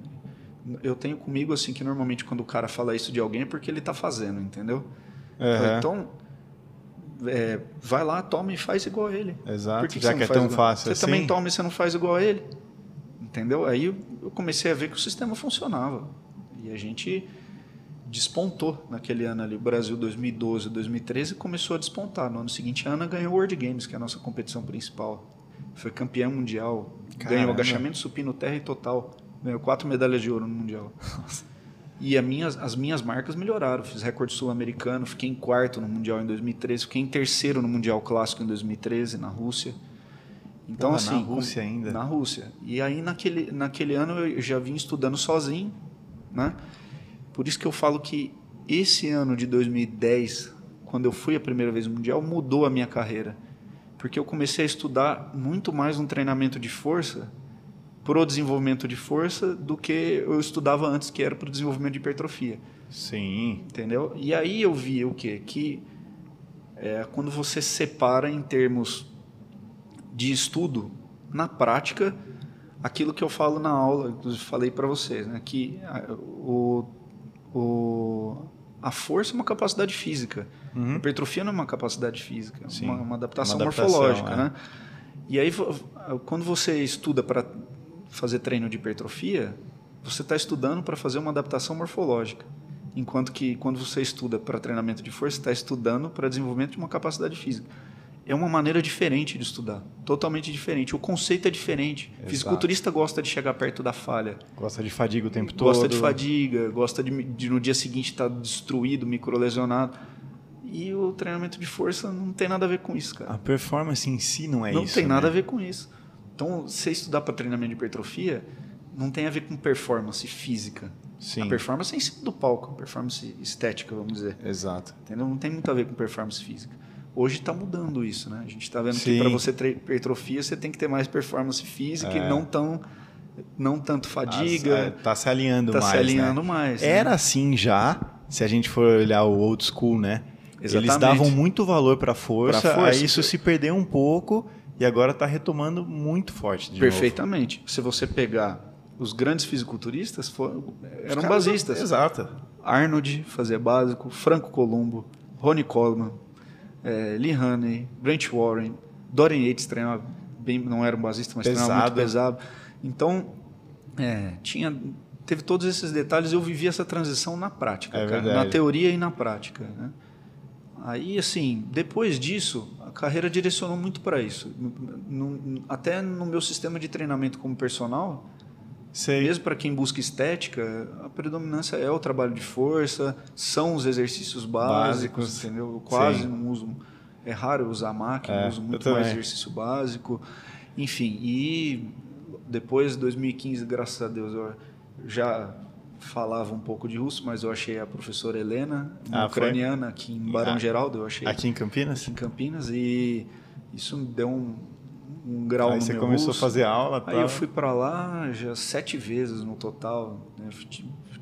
eu tenho comigo assim que normalmente quando o cara fala isso de alguém é porque ele tá fazendo, entendeu? Aham. Então, é, vai lá, toma e faz igual a ele. Exato, Por que que já você que não é tão igual? fácil Você assim. também toma e você não faz igual a ele. Entendeu? Aí eu comecei a ver que o sistema funcionava. E a gente despontou naquele ano ali. O Brasil 2012, 2013 começou a despontar. No ano seguinte, a Ana ganhou o World Games, que é a nossa competição principal. Foi campeã mundial. Ganhou Caramba. agachamento supino terra e total. Ganhou quatro medalhas de ouro no Mundial. E minhas, as minhas marcas melhoraram. Fiz recorde sul-americano, fiquei em quarto no Mundial em 2013, fiquei em terceiro no Mundial Clássico em 2013, na Rússia. Então, Porra, na assim. Rússia com- ainda? Na Rússia. E aí, naquele, naquele ano, eu já vim estudando sozinho, né? Por isso que eu falo que esse ano de 2010, quando eu fui a primeira vez no Mundial, mudou a minha carreira. Porque eu comecei a estudar muito mais um treinamento de força pro desenvolvimento de força do que eu estudava antes, que era pro desenvolvimento de hipertrofia. Sim. Entendeu? E aí eu vi o quê? Que é, quando você separa em termos de estudo, na prática, aquilo que eu falo na aula, inclusive falei para vocês, né? que a, o, o, a força é uma capacidade física. Uhum. A hipertrofia não é uma capacidade física, é uma, uma adaptação Uma adaptação, morfológica. é. Né? E aí, quando você estuda para fazer treino de hipertrofia, você está estudando para fazer uma adaptação morfológica. Enquanto que quando você estuda para treinamento de força, está estudando para desenvolvimento de uma capacidade física. É uma maneira diferente de estudar, totalmente diferente. O conceito é diferente. Exato. Fisiculturista gosta de chegar perto da falha, Gosta de fadiga o tempo todo. gosta de fadiga, gosta de, de no dia seguinte estar destruído, microlesionado. E o treinamento de força não tem nada a ver com isso, cara A performance em si não é não isso. tem nada a né? ver com isso. Então, você estudar para treinamento de hipertrofia não tem a ver com performance física. Sim. A performance é em cima do palco, performance estética, vamos dizer. Exato. Entendeu? Não tem muito a ver com performance física. Hoje está mudando isso, né? A gente está vendo Sim. que para você ter hipertrofia você tem que ter mais performance física É. e não tão não tanto é, fadiga. tá se alinhando Tá mais. se alinhando né? mais. né? Era assim já, se a gente for olhar o old school, né? Eles Exatamente. davam muito valor para força, Pra força. aí isso se perdeu um pouco e agora está retomando muito forte. Perfeitamente. Novo. Se você pegar os grandes fisiculturistas, foram, eram basistas. Exato. Arnold fazia básico, Franco Columbo, Ronnie Coleman, é, Lee Haney, Brent Warren, Dorian Yates treinava bem, não era um basista, mas pesado. treinava muito pesado. Então, é, tinha teve todos esses detalhes. Eu vivi essa transição na prática, é cara, na teoria e na prática. Né? Aí, assim, depois disso, a carreira direcionou muito para isso. No, até no meu sistema de treinamento como personal, Sei. mesmo para quem busca estética, a predominância é o trabalho de força, são os exercícios básicos, básicos. entendeu? Eu quase Sim. não uso. É raro usar máquina, é, uso muito mais exercício básico. Enfim, e depois de 2015, graças a Deus, eu já falava um pouco de russo, mas eu achei a professora Helena, ah, ucraniana, aqui em Barão ah, Geraldo, eu achei. Aqui em Campinas? Aqui em Campinas, e isso me deu um, um grau Aí no você começou russo. a fazer aula? Aí eu fui para lá já sete vezes no total. Né?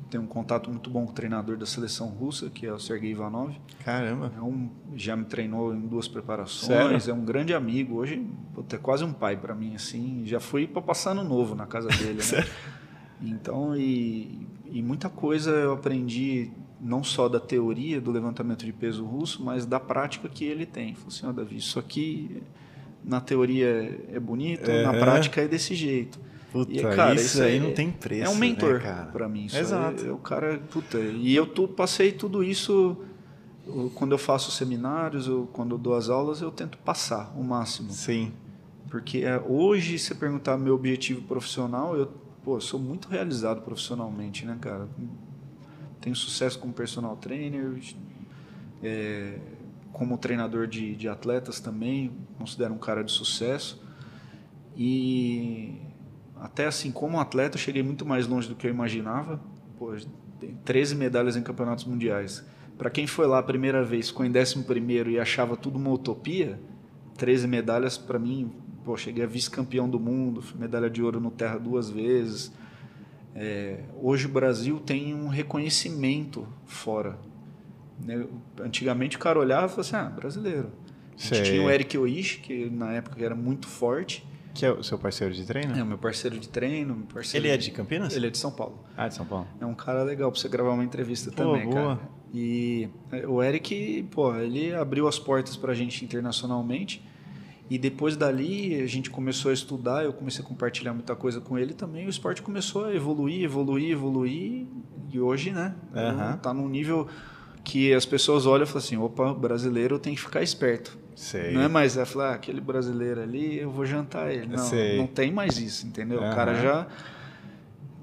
Tenho um contato muito bom com o treinador da seleção russa, que é o Sergei Ivanov. Caramba! É um, já me treinou em duas preparações, Sério? é um grande amigo. Hoje é quase um pai para mim, assim. Já fui para passar ano novo na casa dele, né? Então, e, e muita coisa eu aprendi não só da teoria do levantamento de peso russo, mas da prática que ele tem. Falei assim, oh, Davi, isso aqui na teoria é bonito, é. na prática é desse jeito. Puta, e, cara, isso, isso aí é, não tem preço. É um mentor né, para mim. Exato. É, é, o cara, puta, e eu tu, passei tudo isso quando eu faço seminários, ou quando eu dou as aulas, eu tento passar o máximo. Sim. Porque é, hoje, se perguntar meu objetivo profissional, eu pô, sou muito realizado profissionalmente, né, cara? Tenho sucesso como personal trainer, é, como treinador de, de atletas também, considero um cara de sucesso. E até assim, como atleta, eu cheguei muito mais longe do que eu imaginava. Pô, tem 13 medalhas em campeonatos mundiais. Para quem foi lá a primeira vez, ficou em 11 e achava tudo uma utopia, 13 medalhas para mim pô, cheguei a vice-campeão do mundo, medalha de ouro no Terra duas vezes. É, hoje o Brasil tem um reconhecimento fora. Né? Antigamente o cara olhava e falava assim, ah, brasileiro. A gente tinha o Eric Oish, que na época era muito forte. Que é o seu parceiro de treino? É, o meu parceiro de treino. Meu parceiro ele é de Campinas? Ele é de São Paulo. Ah, de São Paulo. É um cara legal para você gravar uma entrevista pô, também, boa. cara. E é, o Eric, pô, ele abriu as portas para a gente internacionalmente. E depois dali a gente começou a estudar, eu comecei a compartilhar muita coisa com ele também. O esporte começou a evoluir, evoluir, evoluir. E hoje, né? Uhum. Tá num nível que as pessoas olham e falam assim: opa, brasileiro tem que ficar esperto. Sei. Não é mais é falar, ah, aquele brasileiro ali, eu vou jantar ele. Não, Sei. não tem mais isso, entendeu? Uhum. O cara já.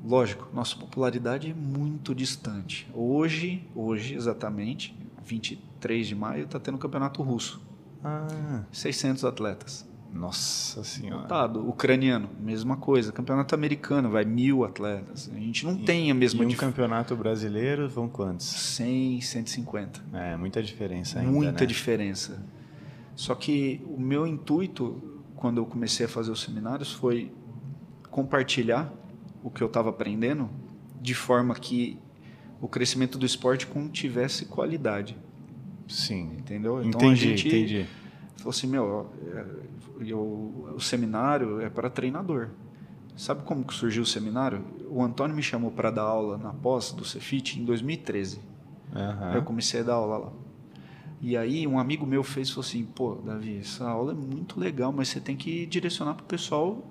Lógico, nossa popularidade é muito distante. Hoje, hoje exatamente, 23 de maio, está tendo o campeonato russo. Ah. 600 atletas. Nossa senhora. Lotado. Ucraniano, mesma coisa. Campeonato americano, vai mil atletas. A gente não e, tem a mesma... E um dif... campeonato brasileiro, vão quantos? 100, 150. É, muita diferença ainda, Muita né? diferença. Só que o meu intuito, quando eu comecei a fazer os seminários, foi compartilhar o que eu estava aprendendo de forma que o crescimento do esporte tivesse qualidade. Sim. Entendeu? Então entendi, a gente entendi. falou assim, meu, eu, o seminário é para treinador. Sabe como que surgiu o seminário? O Antônio me chamou para dar aula na pós do Cefit em 2013. Uhum. Eu comecei a dar aula lá. E aí um amigo meu fez falou assim, pô, Davi, essa aula é muito legal, mas você tem que direcionar para o pessoal,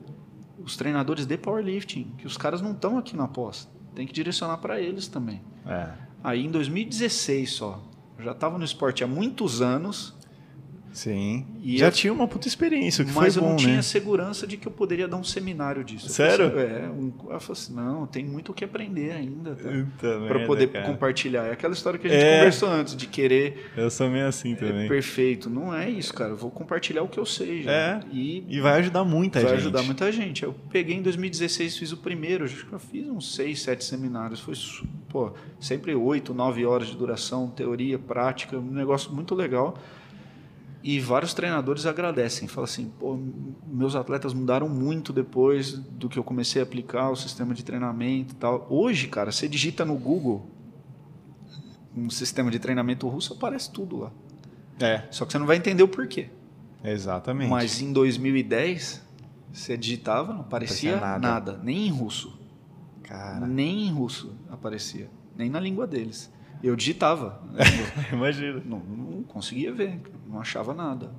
os treinadores de powerlifting, que os caras não estão aqui na pós. Tem que direcionar para eles também. É. Aí em 2016 só, já estava no esporte há muitos anos. Sim. E já eu, tinha uma puta experiência, que mas foi bom, eu não tinha né? segurança de que eu poderia dar um seminário disso. Sério? Eu, é, um, eu falei assim, não, tem muito o que aprender ainda. Tá? Para poder cara. compartilhar. É aquela história que a gente é. conversou antes, de querer... Eu sou meio assim é, também. perfeito. Não é isso, cara. Eu vou compartilhar o que eu sei. Já. É, e, e vai ajudar muita vai gente. Vai ajudar muita gente. Eu peguei em 2016, fiz o primeiro. Acho que eu fiz uns seis, sete seminários. Foi, pô, sempre oito, nove horas de duração, teoria, prática. Um negócio muito legal. E vários treinadores agradecem, falam assim: pô, meus atletas mudaram muito depois do que eu comecei a aplicar o sistema de treinamento e tal. Hoje, cara, você digita no Google um sistema de treinamento russo, aparece tudo lá. É. Só que você não vai entender o porquê. Exatamente. Mas em 2010, você digitava, não aparecia, Aparecia nada. nada. Nem em russo. Cara, Nem em russo aparecia. Nem na língua deles. Eu digitava. imagina. não, não conseguia ver. Não achava nada.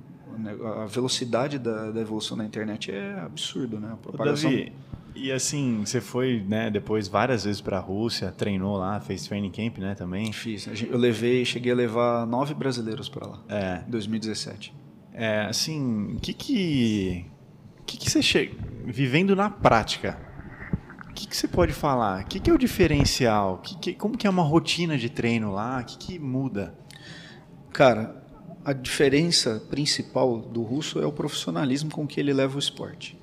A velocidade da, da evolução da internet é absurdo, né? A propagação... Davi, e assim, você foi, né, depois várias vezes pra Rússia, treinou lá, fez training camp, né, também? Fiz. A Eu levei, cheguei a levar nove brasileiros para lá. É, Em 2017. é assim, o que que, que que você chega, vivendo na prática, que que você pode falar? O que que é o diferencial? Que que, como que é uma rotina de treino lá? O que que muda? Cara, a diferença principal do russo é o profissionalismo com que ele leva o esporte.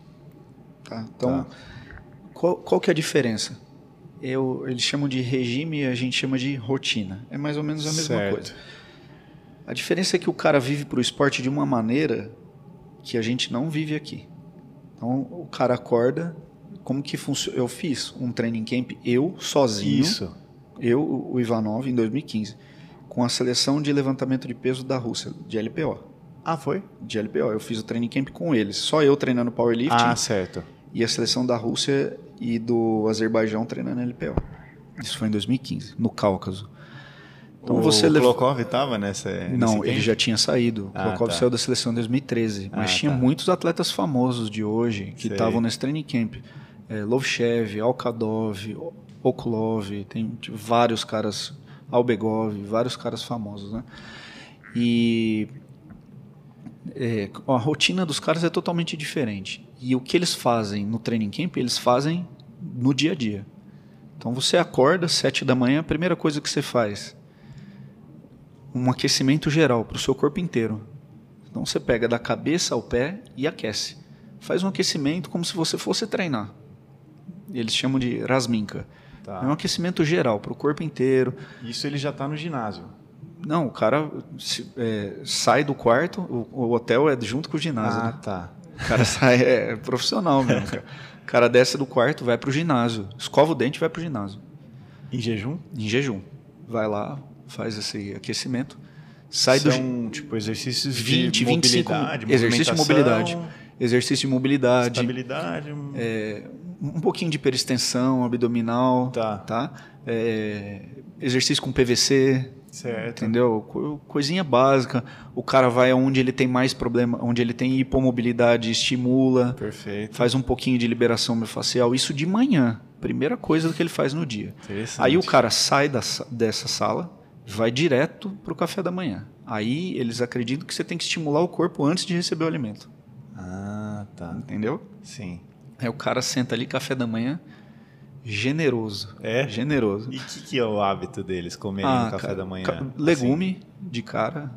Tá? Então, Tá. Qual, qual que é a diferença? Eu, eles chamam de regime e a gente chama de rotina. É mais ou menos a mesma Certo. coisa. A diferença é que o cara vive para o esporte de uma maneira que a gente não vive aqui. Então, o cara acorda, como que funciona? Eu fiz um training camp, eu, sozinho, Isso. eu, o Ivanov, em 2015, com a seleção de levantamento de peso da Rússia, de LPO. Ah, foi? De LPO, eu fiz o training camp com eles. Só eu treinando powerlifting Ah, certo. e a seleção da Rússia e do Azerbaijão treinando LPO. Isso foi em 2015, no Cáucaso. Então o você levou. Klokov estava nessa Não, ele já tinha saído. O Ah, Klokov tá. saiu da seleção em 2013. Mas Ah, tinha tá. muitos atletas famosos de hoje que estavam nesse training camp. É, Lovchev, Alkadov, Okulov, tem tipo, vários caras, Albegov, vários caras famosos, né? E é, a rotina dos caras é totalmente diferente. E o que eles fazem no training camp, eles fazem no dia a dia. Então você acorda às 7 da manhã, a primeira coisa que você faz, um aquecimento geral para o seu corpo inteiro. Então você pega da cabeça ao pé e aquece. Faz um aquecimento como se você fosse treinar. Eles chamam de rasminka. Tá. É um aquecimento geral para o corpo inteiro. Isso ele já tá no ginásio. Não, o cara se- é, sai do quarto, o, o hotel é junto com o ginásio. Ah, né? tá. O cara sai, é profissional mesmo. Cara. O cara desce do quarto, vai pro ginásio. Escova o dente e vai pro ginásio. Em jejum? Em jejum. Vai lá, faz esse aquecimento. Sai do São, tipo, exercícios 20, de 25 mobilidade, exercício de mobilidade. Exercício de mobilidade, Estabilidade. é, um pouquinho de peristensão abdominal, Tá. É, exercício com PVC, certo. entendeu? Co- Coisinha básica. O cara vai onde ele tem mais problema, onde ele tem hipomobilidade, estimula, Perfeito. faz um pouquinho de liberação miofascial. Isso de manhã, primeira coisa que ele faz no dia. Aí o cara sai da sa- dessa sala, vai direto para o café da manhã. Aí eles acreditam que você tem que estimular o corpo antes de receber o alimento, Ah, tá. entendeu? Sim. Aí o cara senta ali, café da manhã, generoso. É? Generoso. E o que, que é o hábito deles comerem no café Ah, cara, da manhã? ca- Legume de cara.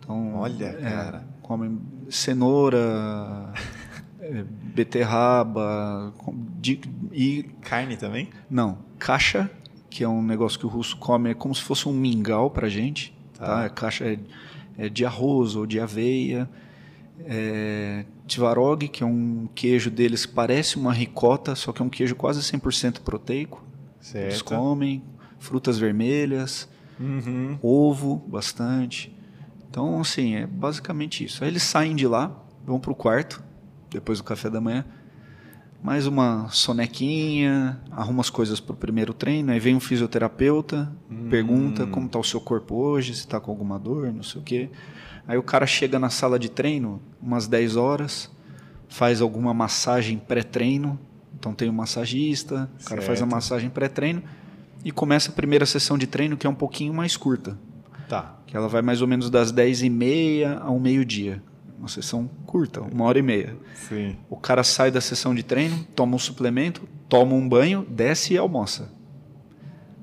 Então, Olha, é, cara. Come cenoura, é, beterraba. de- e Assim, carne também? Não, caixa, que é um negócio que o russo come, é como se fosse um mingau pra gente. Tá. Tá. Caixa é, é de arroz ou de aveia. É, Tvarog, que é um queijo deles que parece uma ricota, só que é um queijo quase 100% proteico. Eles Certo. comem. Frutas vermelhas, Uhum. ovo, bastante. Então, assim, é basicamente isso. Aí eles saem de lá, vão pro quarto, depois do café da manhã, mais uma sonequinha, arruma as coisas pro primeiro treino, aí vem um fisioterapeuta, pergunta como tá o seu corpo hoje, se tá com alguma dor, não sei o quê. Aí o cara chega na sala de treino, umas 10 horas, faz alguma massagem pré-treino, então tem um massagista, o cara faz a Certo. massagem pré-treino e começa a primeira sessão de treino, que é um pouquinho mais curta Tá. que ela vai mais ou menos das 10 e meia ao meio-dia. Uma sessão curta, uma hora e meia. Sim. O cara sai da sessão de treino, toma um suplemento, toma um banho, desce e almoça.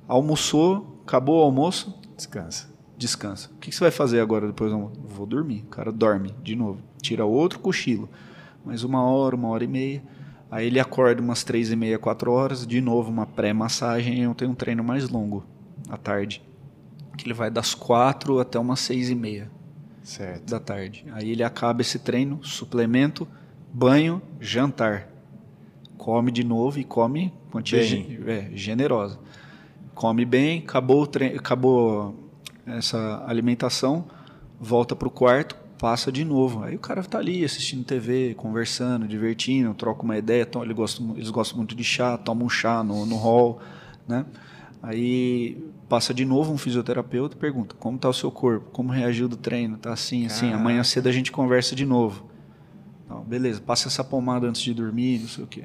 Almoçou, acabou o almoço, Descansa. Descansa. O que que você vai fazer agora depois do almoço? Vou dormir. O cara dorme de novo. Tira outro cochilo. Mais uma hora, uma hora e meia. Aí ele acorda umas três e meia, quatro horas. De novo, uma pré-massagem. Eu tenho um treino mais longo, à tarde. Que ele vai das quatro até umas seis e meia Certo. da tarde. Aí ele acaba esse treino, suplemento, banho, jantar. Come de novo e come quantia é, generosa. Come bem, acabou, o tre- acabou essa alimentação, volta para o quarto, passa de novo. Aí o cara tá ali assistindo TV, conversando, divertindo, troca uma ideia. Ele gosta, eles gostam muito de chá, tomam um chá no, no hall, né? Aí passa de novo um fisioterapeuta e pergunta: como está o seu corpo? Como reagiu do treino? Tá assim, assim. Caraca. Amanhã cedo a gente conversa de novo. Então, beleza, passa essa pomada antes de dormir, não sei o quê.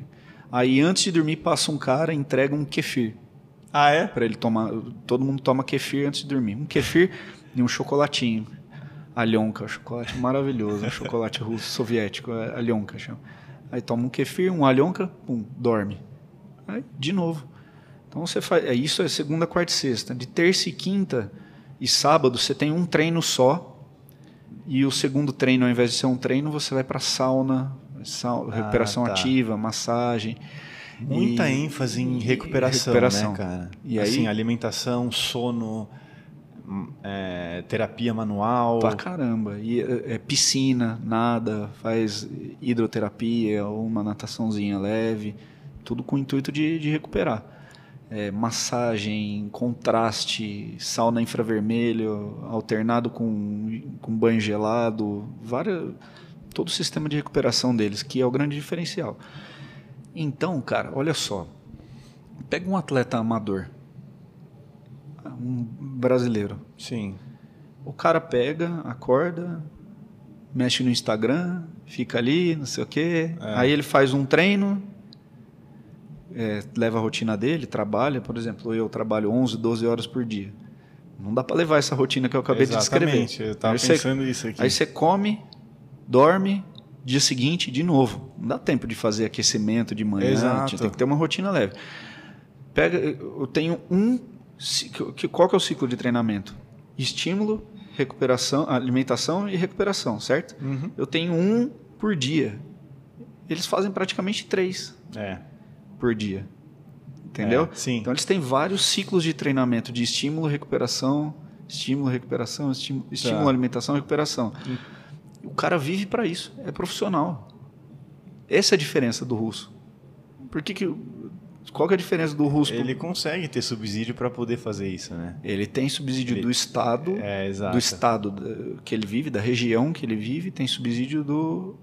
Aí antes de dormir passa um cara e entrega um kefir Ah, é? para ele tomar. Todo mundo toma kefir antes de dormir. Um kefir e um chocolatinho. Alhonka, chocolate maravilhoso, um chocolate russo soviético, é alhonka chama. Aí toma um kefir, um alhonka, pum, dorme. Aí de novo. Então você faz, é, isso é segunda, quarta e sexta. De terça e quinta e sábado você tem um treino só. E o segundo treino, ao invés de ser um treino, você vai para sauna, sauna Ah, recuperação tá. ativa, massagem. Muita E- ênfase em recuperação, recuperação. né, cara? E aí- assim, alimentação, sono, hum, é, terapia manual. Pra caramba. E é, é piscina, nada, faz hidroterapia, uma nataçãozinha leve, tudo com o intuito de, de recuperar. É, massagem, contraste, sauna infravermelho, alternado com, com banho gelado, várias, todo o sistema de recuperação deles, que é o grande diferencial. Então, cara, olha só. Pega um atleta amador, um brasileiro, Sim. o cara pega, acorda, mexe no Instagram, fica ali, não sei o quê. É. Aí ele faz um treino, é, leva a rotina dele, trabalha. Por exemplo, eu trabalho 11, 12 horas por dia. Não dá para levar essa rotina que eu acabei Exatamente, de descrever. eu tava aí, você, pensando isso aqui. aí você come, dorme, dia seguinte de novo. Não dá tempo de fazer aquecimento de manhã, Exato. tem que ter uma rotina leve. Pega, eu tenho um. Qual que é o ciclo de treinamento? Estímulo, recuperação, alimentação e recuperação, certo? Uhum. Eu tenho um por dia. Eles fazem praticamente três É. por dia. Entendeu? É, sim. Então eles têm vários ciclos de treinamento de estímulo, recuperação, estímulo, recuperação, estímulo, estímulo Tá. alimentação, recuperação. O cara vive para isso, é profissional. Essa é a diferença do russo. Por que que qual que é a diferença do russo? Ele consegue ter subsídio para poder fazer isso, né? Ele tem subsídio Ele- do estado, É, do estado da- que ele vive, da região que ele vive, tem subsídio do,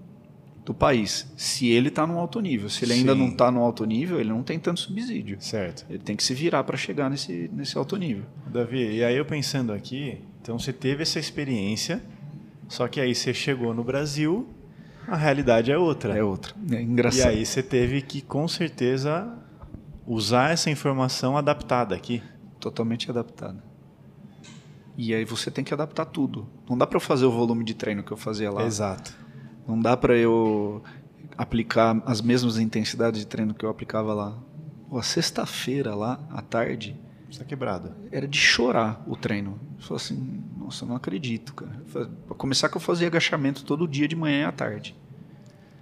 do país. Se ele está no alto nível, se ele ainda Sim. não está no alto nível, ele não tem tanto subsídio. Certo. Ele tem que se virar para chegar nesse, nesse alto nível. Davi, e aí eu pensando aqui, então você teve essa experiência, só que aí você chegou no Brasil, a realidade é outra. É outra. É E engraçado. aí você teve que, com certeza, usar essa informação adaptada aqui. Totalmente adaptado. E aí você tem que adaptar tudo. Não dá para eu fazer o volume de treino que eu fazia lá. Exato. Não dá para eu aplicar as mesmas intensidades de treino que eu aplicava lá. Pô, a sexta-feira lá, à tarde, Está quebrado. era de chorar o treino. Eu falei assim, nossa, não acredito, cara. Para começar que eu fazia agachamento todo dia de manhã e à tarde.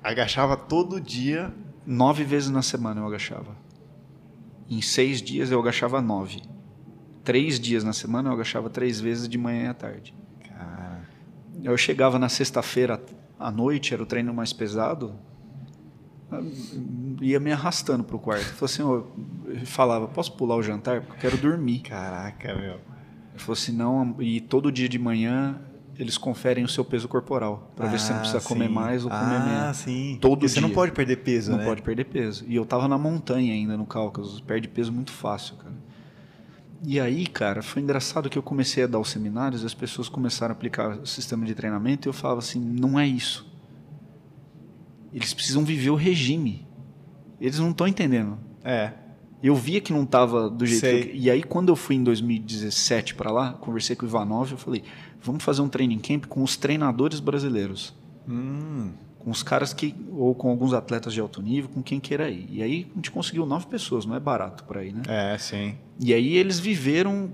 Agachava todo dia. Nove vezes na semana eu agachava. Em seis dias eu agachava nove. Três dias na semana eu agachava três vezes de manhã e à tarde. Cara, Eu chegava na sexta-feira à noite, era o treino mais pesado, ia me arrastando pro quarto. Falei assim, eu falava, posso pular o jantar? Porque eu quero dormir. caraca, meu. Ele falou assim, não, e todo dia de manhã eles conferem o seu peso corporal, para ver se você não Ah, precisa comer sim. mais ou comer ah, menos. sim. Todo Porque você não dia. pode perder peso, não né? pode perder peso. E eu tava na montanha ainda, no Cáucaso, perde peso muito fácil, cara. E aí, cara, foi engraçado que eu comecei a dar os seminários, e as pessoas começaram a aplicar o sistema de treinamento e eu falava assim, não é isso. Eles precisam viver o regime. Eles não estão entendendo. É. Eu via que não estava do jeito Sei. que eu... E aí, quando eu fui em 2017 para lá, conversei com o Ivanov, eu falei, vamos fazer um training camp com os treinadores brasileiros. Hum, Com os caras que... Ou com alguns atletas de alto nível, com quem queira ir. E aí, a gente conseguiu nove pessoas, não é barato para ir, né? é, sim. E aí, eles viveram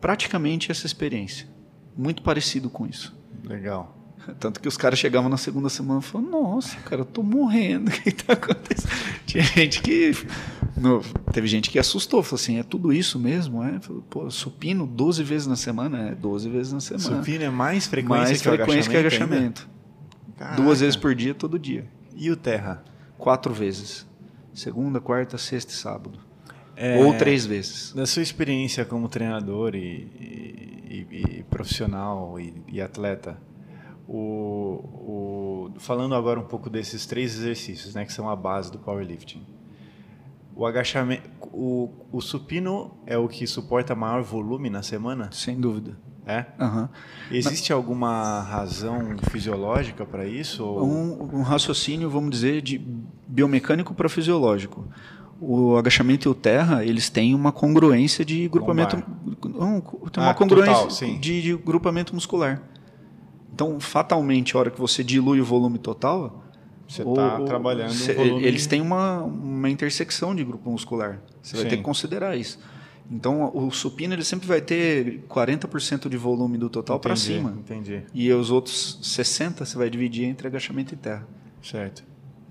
praticamente essa experiência. Muito parecido com isso. Legal. Tanto que os caras chegavam na segunda semana e falavam, nossa, cara, eu tô morrendo, o que tá acontecendo? Tinha gente que. no- teve gente que assustou, falou assim, é tudo isso mesmo? É? Falei, Pô, supino 12 vezes na semana? É, 12 vezes na semana. Supino é mais frequência Mais que o frequência que agachamento agachamento. ainda? Caraca. Duas vezes por dia, todo dia. E o terra? Quatro vezes. Segunda, quarta, sexta e sábado. É, Ou três vezes. Da sua experiência como treinador e, e- e- e profissional e atleta, o, o, falando agora um pouco desses três exercícios, né, que são a base do powerlifting. O agachamento, o, o supino é o que suporta maior volume na semana? Sem dúvida. É? Uhum. Existe alguma razão fisiológica para isso? Ou... Um, um, raciocínio, vamos dizer, de biomecânico para fisiológico. O agachamento e o terra, eles têm uma congruência de grupamento. Um, tem uma ah, congruência total, de, de grupamento muscular. Então, fatalmente, a hora que você dilui o volume total, você está trabalhando. Cê, volume... Eles têm uma, uma intersecção de grupo muscular. Você Sim. vai ter que considerar isso. Então, o supino ele sempre vai ter 40% de volume do total para cima. Entendi. E os outros 60% você vai dividir entre agachamento e terra. Certo.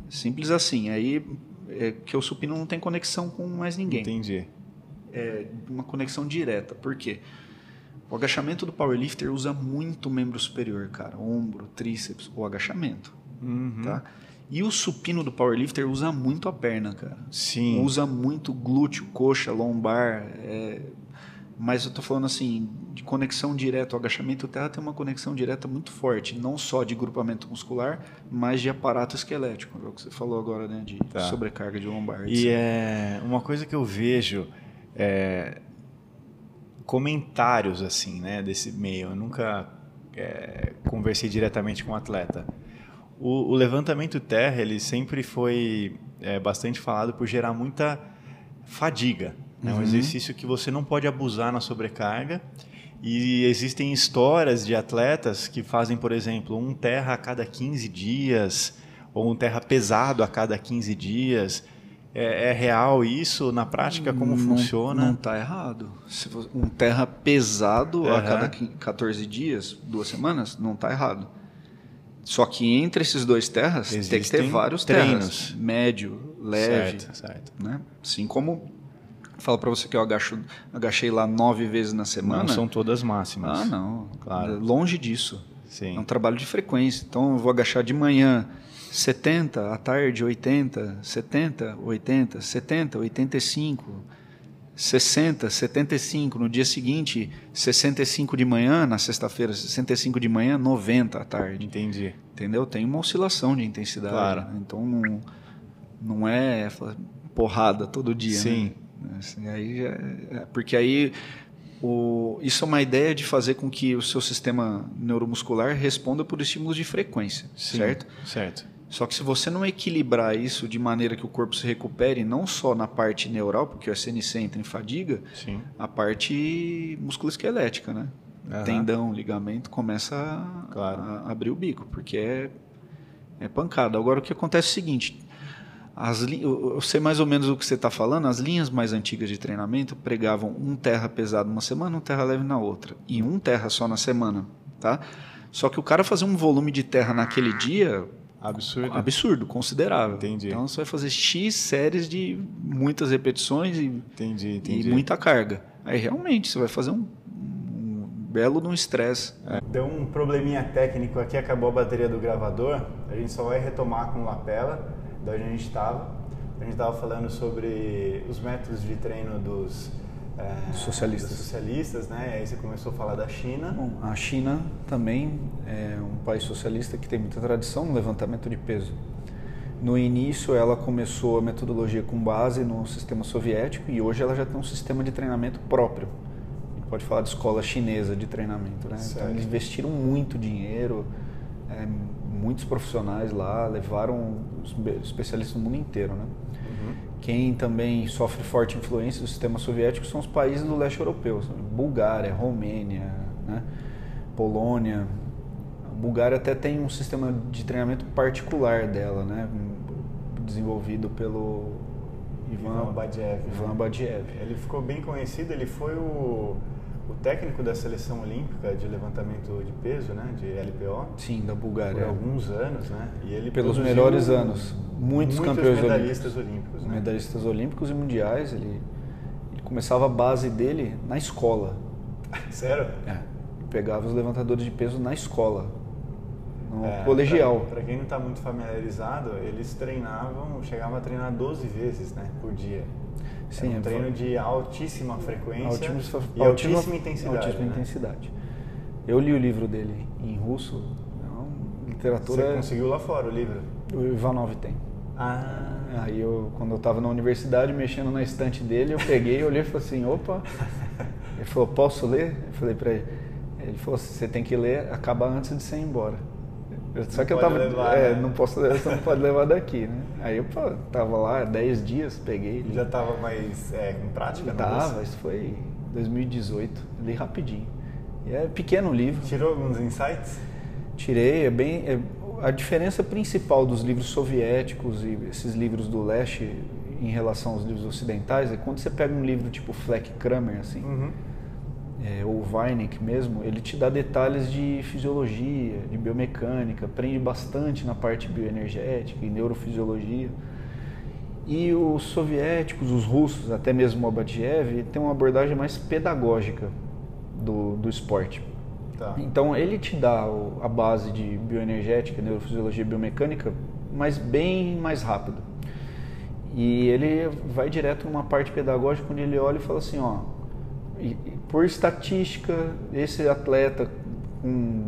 Simples assim. Aí é que o supino não tem conexão com mais ninguém. Entendi. É uma conexão direta. Por quê? O agachamento do powerlifter usa muito o membro superior, cara. Ombro, tríceps, o agachamento. Uhum. Tá? E o supino do powerlifter usa muito a perna, cara. Sim. Usa muito glúteo, coxa, lombar. É... Mas eu tô falando assim, de conexão direta. O agachamento terra tem uma conexão direta muito forte. Não só de grupamento muscular, mas de aparato esquelético. É o que você falou agora, né? De tá. sobrecarga de lombar. E é uma coisa que eu vejo... É, comentários assim, né, desse meio. Eu nunca é, conversei diretamente com o um atleta. O, o, levantamento terra ele sempre foi é, bastante falado por gerar muita fadiga. É uhum. um exercício que você não pode abusar na sobrecarga. E existem histórias de atletas que fazem, por exemplo, um terra a cada 15 dias, ou um terra pesado a cada 15 dias. É, é real isso? Na prática, como não, funciona? Não está errado. Se um terra pesado uhum. a cada 14 dias, duas semanas, não está errado. Só que entre esses dois terras Existem tem que ter vários treinos. Terras, médio, leve. Certo, certo. Né? Assim como falo para você que eu agacho, agachei lá nove vezes na semana. Não são todas máximas. Ah, não. Claro. Longe disso. Sim. É um trabalho de frequência. Então eu vou agachar de manhã 70, à tarde 80, 70, 80, 70, 85 60, 75, no dia seguinte 65 de manhã, na sexta-feira 65 de manhã, 90 à tarde. Entendi. Entendeu? Tem uma oscilação de intensidade. Claro. Né? Então não, não é porrada todo dia. Sim. Né? Assim, aí é, é, porque aí o, isso é uma ideia de fazer com que o seu sistema neuromuscular responda por estímulos de frequência, Sim, certo? Certo. Só que se você não equilibrar isso de maneira que o corpo se recupere, não só na parte neural, porque o SNC entra em fadiga, Sim. a parte musculoesquelética, né? Uhum. Tendão, ligamento, começa a, claro. a, abrir o bico, porque é, é pancada. Agora, o que acontece é o seguinte, as, eu sei mais ou menos o que você está falando, as linhas mais antigas de treinamento pregavam um terra pesado uma semana, um terra leve na outra, e um terra só na semana, tá? Só que o cara fazer um volume de terra naquele dia Absurdo. Absurdo, considerável. Entendi. Então você vai fazer X séries de muitas repetições e, entendi, entendi. e muita carga. Aí realmente você vai fazer um, um belo de um estresse. É. Deu um probleminha técnico aqui, acabou a bateria do gravador. A gente só vai retomar com lapela, da onde a gente estava. A gente estava falando sobre os métodos de treino dos é, socialistas. socialistas, né? E aí você começou a falar da China. Bom, a China também é um país socialista que tem muita tradição no levantamento de peso. No início, ela começou a metodologia com base no sistema soviético e hoje ela já tem um sistema de treinamento próprio. A gente pode falar de escola chinesa de treinamento, né? Então, eles investiram muito dinheiro, é, muitos profissionais lá, levaram especialistas do mundo inteiro, né? Quem também sofre forte influência do sistema soviético são os países do leste europeu, Bulgária, Romênia, né? Polônia. A Bulgária até tem um sistema de treinamento particular dela, né? desenvolvido pelo Ivan, Ivan Badiev. Ivan Badiev. Ele ficou bem conhecido, ele foi o o técnico da seleção olímpica de levantamento de peso, né, de LPO. Sim, da Bulgária. Por alguns anos, né? E ele pelos melhores anos, muitos, muitos campeões medalhistas olímpicos, olímpicos né? medalhistas olímpicos e mundiais. Ele, ele começava a base dele na escola. Sério? É. Pegava os levantadores de peso na escola, no é, colegial. Para quem não está muito familiarizado, eles treinavam, chegavam a treinar 12 vezes, né, por dia. Sim, é um treino de altíssima frequência altíssima, e altíssima, intensidade. Altíssima né? intensidade. Eu li o livro dele em russo, é literatura. Você conseguiu lá fora o livro? O Ivanov tem. Ah. Aí eu, quando eu estava na universidade, mexendo na estante dele, eu peguei, olhei e falei assim, opa. Ele falou, posso ler? Eu falei para ele. Ele falou, você tem que ler, acabar antes de você ir embora. Só que eu tava. Levar, é, né? não posso, você não pode levar daqui, né? Aí eu pô, tava lá 10 dias, peguei. Já estava mais é, em prática? não Tava, isso foi 2018, li rapidinho. E é pequeno livro. Tirou alguns insights? Tirei, é bem. é- a diferença principal dos livros soviéticos e esses livros do leste em relação aos livros ocidentais é quando você pega um livro tipo Fleck Kramer, assim, Uhum. É, ou Weineck mesmo, ele te dá detalhes de fisiologia, de biomecânica, aprende bastante na parte bioenergética e neurofisiologia. E os soviéticos, os russos, até mesmo o Abadiev, tem uma abordagem mais pedagógica do, do esporte. Tá. Então ele te dá a base de bioenergética, neurofisiologia e biomecânica, mas bem mais rápido. E ele vai direto numa parte pedagógica onde ele olha e fala assim, ó, por estatística, esse atleta com,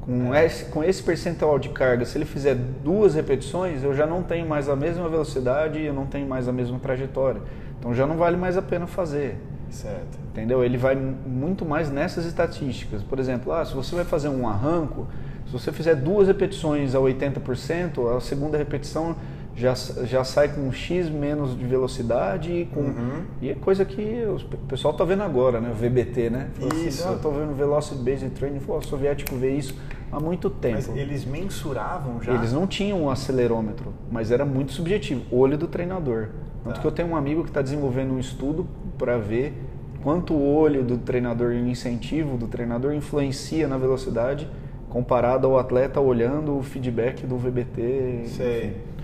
com, esse, com esse percentual de carga, se ele fizer duas repetições, eu já não tenho mais a mesma velocidade e eu não tenho mais a mesma trajetória. Então já não vale mais a pena fazer. Certo. Entendeu? Ele vai mu- muito mais nessas estatísticas. Por exemplo, ah, se você vai fazer um arranco, se você fizer duas repetições a 80%, a segunda repetição já, já sai com X menos de velocidade e com. Uhum. E é coisa que o pessoal está vendo agora, né? O VBT, né? Fala assim, Isso. ah, eu tô vendo Velocity Based Training, Pô, o soviético vê isso há muito tempo. Mas eles mensuravam já? Eles não tinham um acelerômetro, mas era muito subjetivo, olho do treinador. Tanto Tá. que eu tenho um amigo que está desenvolvendo um estudo para ver quanto o olho do treinador e o incentivo do treinador influencia na velocidade comparado ao atleta olhando o feedback do VBT. Sei. enfim.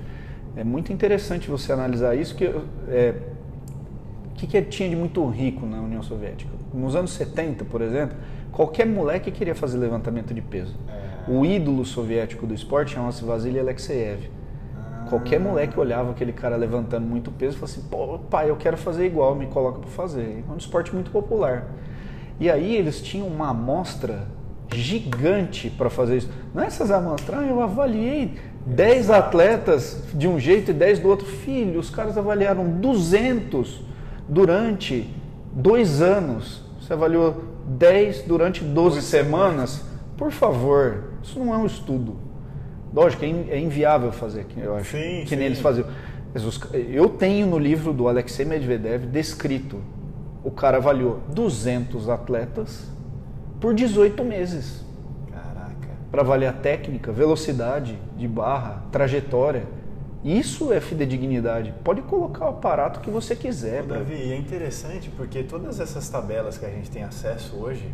É muito interessante você analisar isso, que é, o que, que tinha de muito rico na União Soviética? Nos anos 70, por exemplo, qualquer moleque queria fazer levantamento de peso. É. O ídolo soviético do esporte chama-se Vasily Alexeyev. Ah. Qualquer moleque olhava aquele cara levantando muito peso e falava assim: pô, pai, eu quero fazer igual, me coloca para fazer. É um esporte muito popular. E aí eles tinham uma amostra gigante para fazer isso. Não é essas amostras, ah, eu avaliei 10 atletas de um jeito e 10 do outro. Filho, os caras avaliaram 200 durante dois anos. Você avaliou 10 durante 12 Por semanas. Por favor, isso não é um estudo. Lógico, é é inviável fazer, que eu acho, Sim, que eles faziam. Eu tenho no livro do Alexei Medvedev descrito, o cara avaliou 200 atletas por 18 meses. Para avaliar técnica, velocidade de barra, trajetória. Isso é fidedignidade. Pode colocar o aparato que você quiser. Ô, pra- Davi, é interessante porque todas essas tabelas que a gente tem acesso hoje,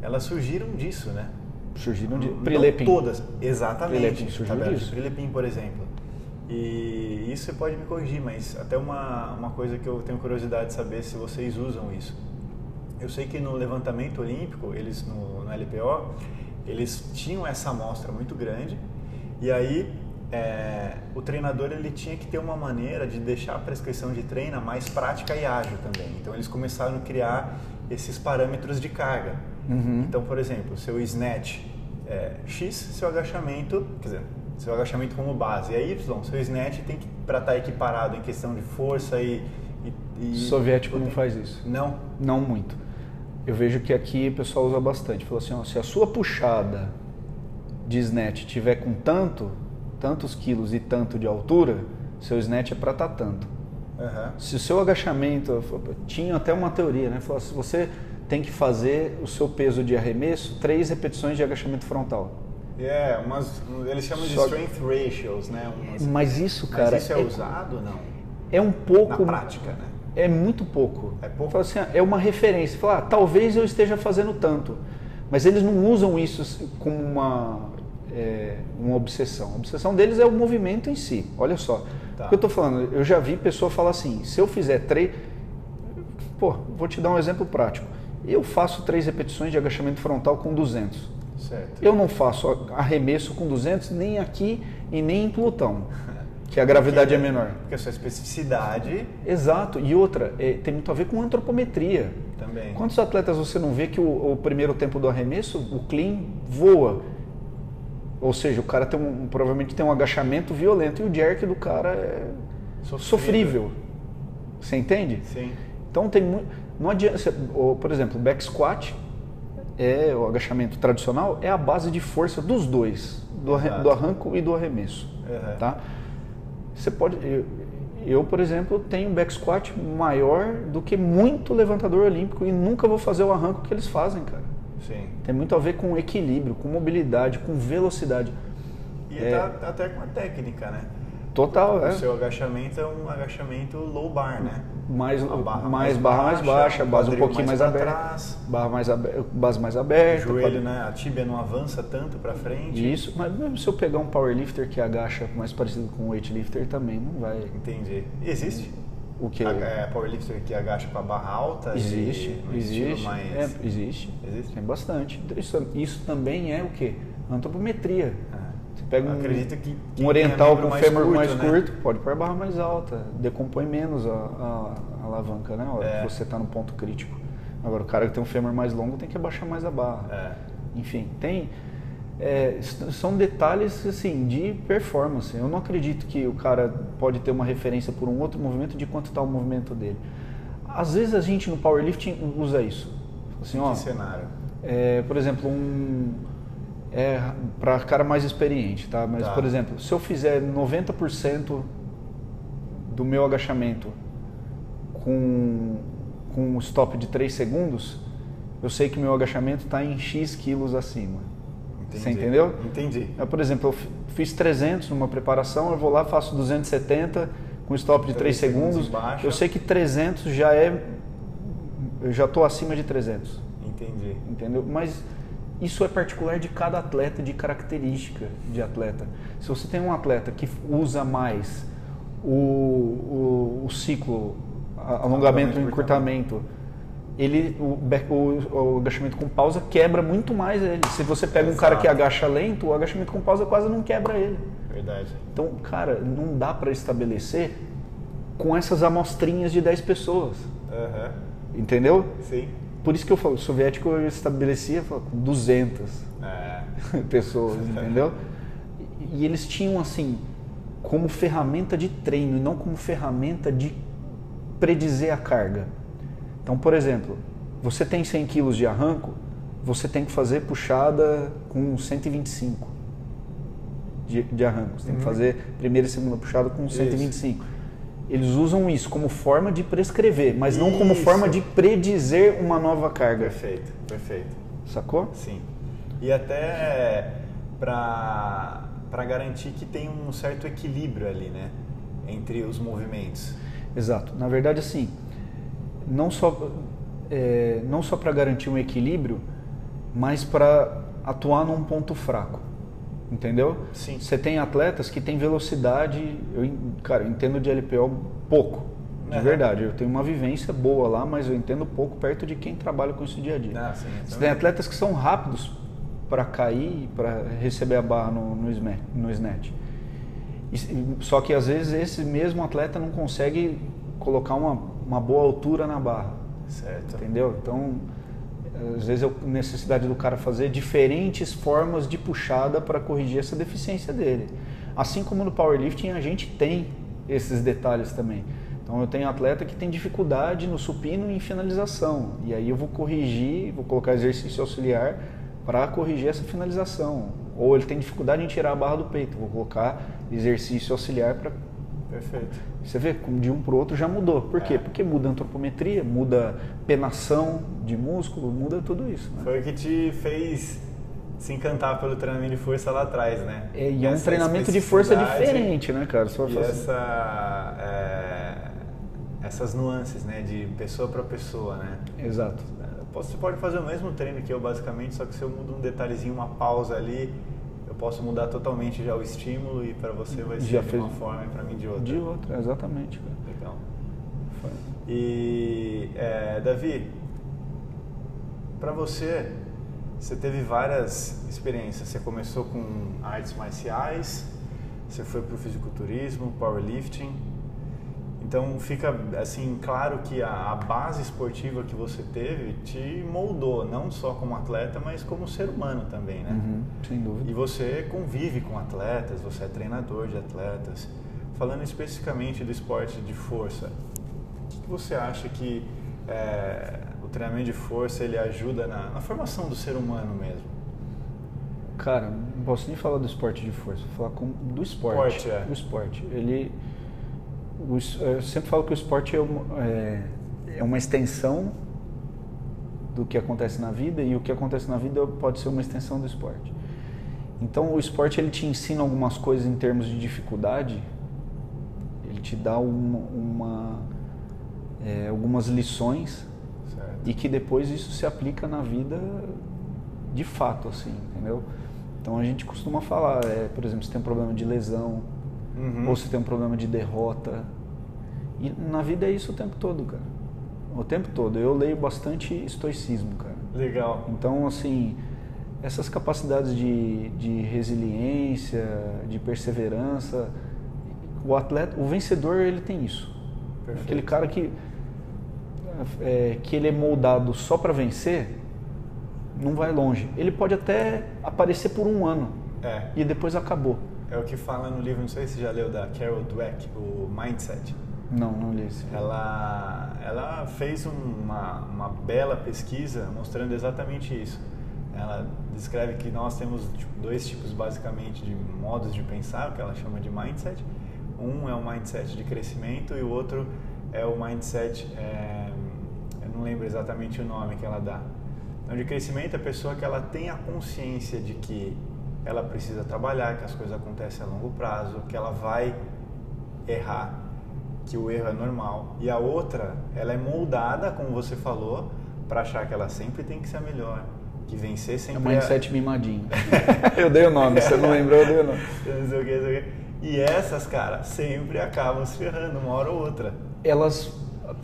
elas surgiram disso, né? Surgiram de Prilepin. todas, exatamente. Prilepin surgiu Tabelas disso. Prilepin, por exemplo. E isso você pode me corrigir, mas até uma, uma coisa que eu tenho curiosidade de saber se vocês usam isso. Eu sei que no levantamento olímpico, eles no, no LPO, eles tinham essa amostra muito grande e aí é, o treinador ele tinha que ter uma maneira de deixar a prescrição de treino mais prática e ágil também. Então eles começaram a criar esses parâmetros de carga. Uhum. Então, por exemplo, seu snatch é X, seu agachamento, quer dizer, seu agachamento como base, é Y, seu snatch tem que para estar equiparado em questão de força e, e, e Soviético não faz isso. Não. Não muito. Eu vejo que aqui o pessoal usa bastante. Falou assim, ó, se a sua puxada de snatch tiver com tanto, tantos quilos e tanto de altura, seu snatch é para estar tanto. Aham. Se o seu agachamento, tinha até uma teoria, né? Falou assim, você tem que fazer o seu peso de arremesso três repetições de agachamento frontal. É, umas, eles chamam de Só- strength ratios, né? Umas- Mas isso, Mas cara, isso é, usado ou não? é um pouco Na prática, né? É muito pouco. É pouco? Fala assim, ah, é uma referência. Fala, ah, talvez eu esteja fazendo tanto. Mas eles não usam isso como uma, é, uma obsessão. A obsessão deles é o movimento em si. Olha só. Tá. O que eu estou falando? Eu já vi pessoa falar assim, se eu fizer três... Pô, vou te dar um exemplo prático. Eu faço três repetições de agachamento frontal com 200. Certo. Eu não faço arremesso com 200 nem aqui e nem em Plutão, que a gravidade é menor. Porque a sua especificidade Exato. E outra, é, tem muito a ver com antropometria. também. Quantos atletas você não vê que o, o primeiro tempo do arremesso, o clean, voa? Ou seja, o cara tem um, provavelmente tem um agachamento violento e o jerk do cara é sofrível. sofrível. Você entende? Sim. Então tem muito. Não adianta. Por exemplo, o back squat é o agachamento tradicional é a base de força dos dois, do, do arranco e do arremesso. Uhum. Tá? Você pode. Eu, eu, por exemplo, tenho um back squat maior do que muito levantador olímpico e nunca vou fazer o arranco que eles fazem, cara. Sim. Tem muito a ver com equilíbrio, com mobilidade, com velocidade. E é, tá, até com a técnica, né? Total, o é. O seu agachamento é um agachamento low bar, né? Mais, barra mais, mais, barra mais baixa, base um pouquinho mais, mais aberta. Barra mais aberta, base mais aberta. O joelho, né? A tíbia não avança tanto para frente. Isso, mas mesmo se eu pegar um powerlifter que agacha mais parecido com um weightlifter também não vai. Entendi. Existe? O que? É, powerlifter que agacha com a barra alta? Existe, existe. Mais... É, existe. Existe? Tem bastante. Isso, isso também é o quê? Antropometria. Ah. Você pega um, que, um oriental com fêmur curto, mais né? curto, pode pôr a barra mais alta, decompõe menos a, a, a alavanca, né? A hora é. que você está no ponto crítico. Agora, o cara que tem um fêmur mais longo tem que abaixar mais a barra. É. Enfim, tem. É, são detalhes assim de performance. Eu não acredito que o cara pode ter uma referência por um outro movimento de quanto está o movimento dele. Às vezes a gente no powerlifting usa isso. Assim, ó, que cenário? É, por exemplo, um é para cara mais experiente, tá? Mas, tá. por exemplo, se eu fizer 90% do meu agachamento com, com um stop de 3 segundos, eu sei que meu agachamento está em X quilos acima. Entendi. Você entendeu? Entendi. Eu, por exemplo, eu fiz 300 numa preparação, eu vou lá, faço 270 com stop de 3, 3 segundos. segundos eu sei que 300 já é. Eu já estou acima de 300. Entendi. Entendeu? Mas isso é particular de cada atleta, de característica de atleta. Se você tem um atleta que usa mais o, o, o ciclo, alongamento e encurtamento, ele, o, o, o, agachamento com pausa quebra muito mais ele. Se você pega Exato. um cara que agacha lento, o agachamento com pausa quase não quebra ele. Verdade. Então, cara, não dá para estabelecer com essas amostrinhas de 10 pessoas. Uhum. Entendeu? Sim. Por isso que eu falo, o soviético eu estabelecia com 200 é. pessoas, entendeu? E, e eles tinham assim, como ferramenta de treino e não como ferramenta de predizer a carga. Então, por exemplo, você tem 100 quilos de arranco, você tem que fazer puxada com 125 de, de arranco. Você tem que uhum. fazer primeira e segunda puxada com 125. Isso. Eles usam isso como forma de prescrever, mas isso. não como forma de predizer uma nova carga. Perfeito, perfeito. Sacou? Sim. E até para garantir que tem um certo equilíbrio ali, né? Entre os movimentos. Exato. Na verdade, assim, não só, é, não só para garantir um equilíbrio, mas para atuar num ponto fraco. Entendeu? Sim. Você tem atletas que têm velocidade, eu, cara, eu entendo de LPO pouco, de uhum. verdade. Eu tenho uma vivência boa lá, mas eu entendo pouco perto de quem trabalha com isso dia a dia. Ah, sim, Você tem atletas que são rápidos para cair, para receber a barra no, no, no snatch. Só que às vezes esse mesmo atleta não consegue colocar uma, uma boa altura na barra. Certo. Entendeu? Então às vezes é a necessidade do cara fazer diferentes formas de puxada para corrigir essa deficiência dele. Assim como no powerlifting a gente tem esses detalhes também. Então eu tenho atleta que tem dificuldade no supino e em finalização. E aí eu vou corrigir, vou colocar exercício auxiliar para corrigir essa finalização. Ou ele tem dificuldade em tirar a barra do peito, vou colocar exercício auxiliar para Perfeito. Você vê como de um para o outro já mudou. Por quê? É. Porque muda a antropometria, muda penação de músculo, muda tudo isso. Né? Foi o que te fez se encantar pelo treinamento de força lá atrás, né? É, e é um treinamento de força diferente, né, cara? Só e essa, é, essas nuances, né, de pessoa para pessoa, né? Exato. Você pode fazer o mesmo treino que eu, basicamente, só que se eu mudo um detalhezinho, uma pausa ali, posso mudar totalmente já o estímulo e para você vai ser já de fez... uma forma e para mim de outra. De outra, exatamente. Cara. Legal. E é, Davi, para você, você teve várias experiências. Você começou com artes marciais, você foi para o fisiculturismo, powerlifting Então fica assim claro que a, a, base esportiva que você teve te moldou, não só como atleta, mas como ser humano também, né? Uhum, sem dúvida. E você convive com atletas, você é treinador de atletas. Falando especificamente do esporte de força, o que você acha que é, o treinamento de força ele ajuda na, na, formação do ser humano mesmo? Cara, não posso nem falar do esporte de força, vou falar com, do esporte. esporte é. O esporte, ele eu sempre falo que o esporte é uma, é, é uma extensão do que acontece na vida e o que acontece na vida pode ser uma extensão do esporte. Então o esporte ele te ensina algumas coisas em termos de dificuldade, ele te dá uma, uma é, algumas lições certo. e que depois isso se aplica na vida de fato, assim, entendeu? Então a gente costuma falar, é, por exemplo, se tem um problema de lesão, Uhum. Ou se tem um problema de derrota. E na vida é isso o tempo todo, cara. O tempo todo. Eu leio bastante estoicismo, cara. Legal. Então, assim, essas capacidades de, de resiliência, de perseverança, o atleta, o vencedor, ele tem isso. Perfeito. Aquele cara que, é, que ele é moldado só para vencer, não vai longe. Ele pode até aparecer por um ano é. e depois acabou. É o que fala no livro, não sei se você já leu, da Carol Dweck, o Mindset. Não, não li esse. Ela, ela fez uma, uma bela pesquisa mostrando exatamente isso. Ela descreve que nós temos tipo, dois tipos basicamente de modos de pensar, o que ela chama de mindset. Um é o mindset de crescimento e o outro é o mindset, é, eu não lembro exatamente o nome que ela dá. Então, de crescimento, a pessoa que ela tem a consciência de que ela precisa trabalhar, que as coisas acontecem a longo prazo, que ela vai errar, que o erro é normal. E a outra, ela é moldada, como você falou, para achar que ela sempre tem que ser a melhor, que vencer sempre é. o mindset é... mimadinho. eu dei o nome, você não lembrou, eu dei o nome. E essas, cara, sempre acabam se ferrando, uma hora ou outra. Elas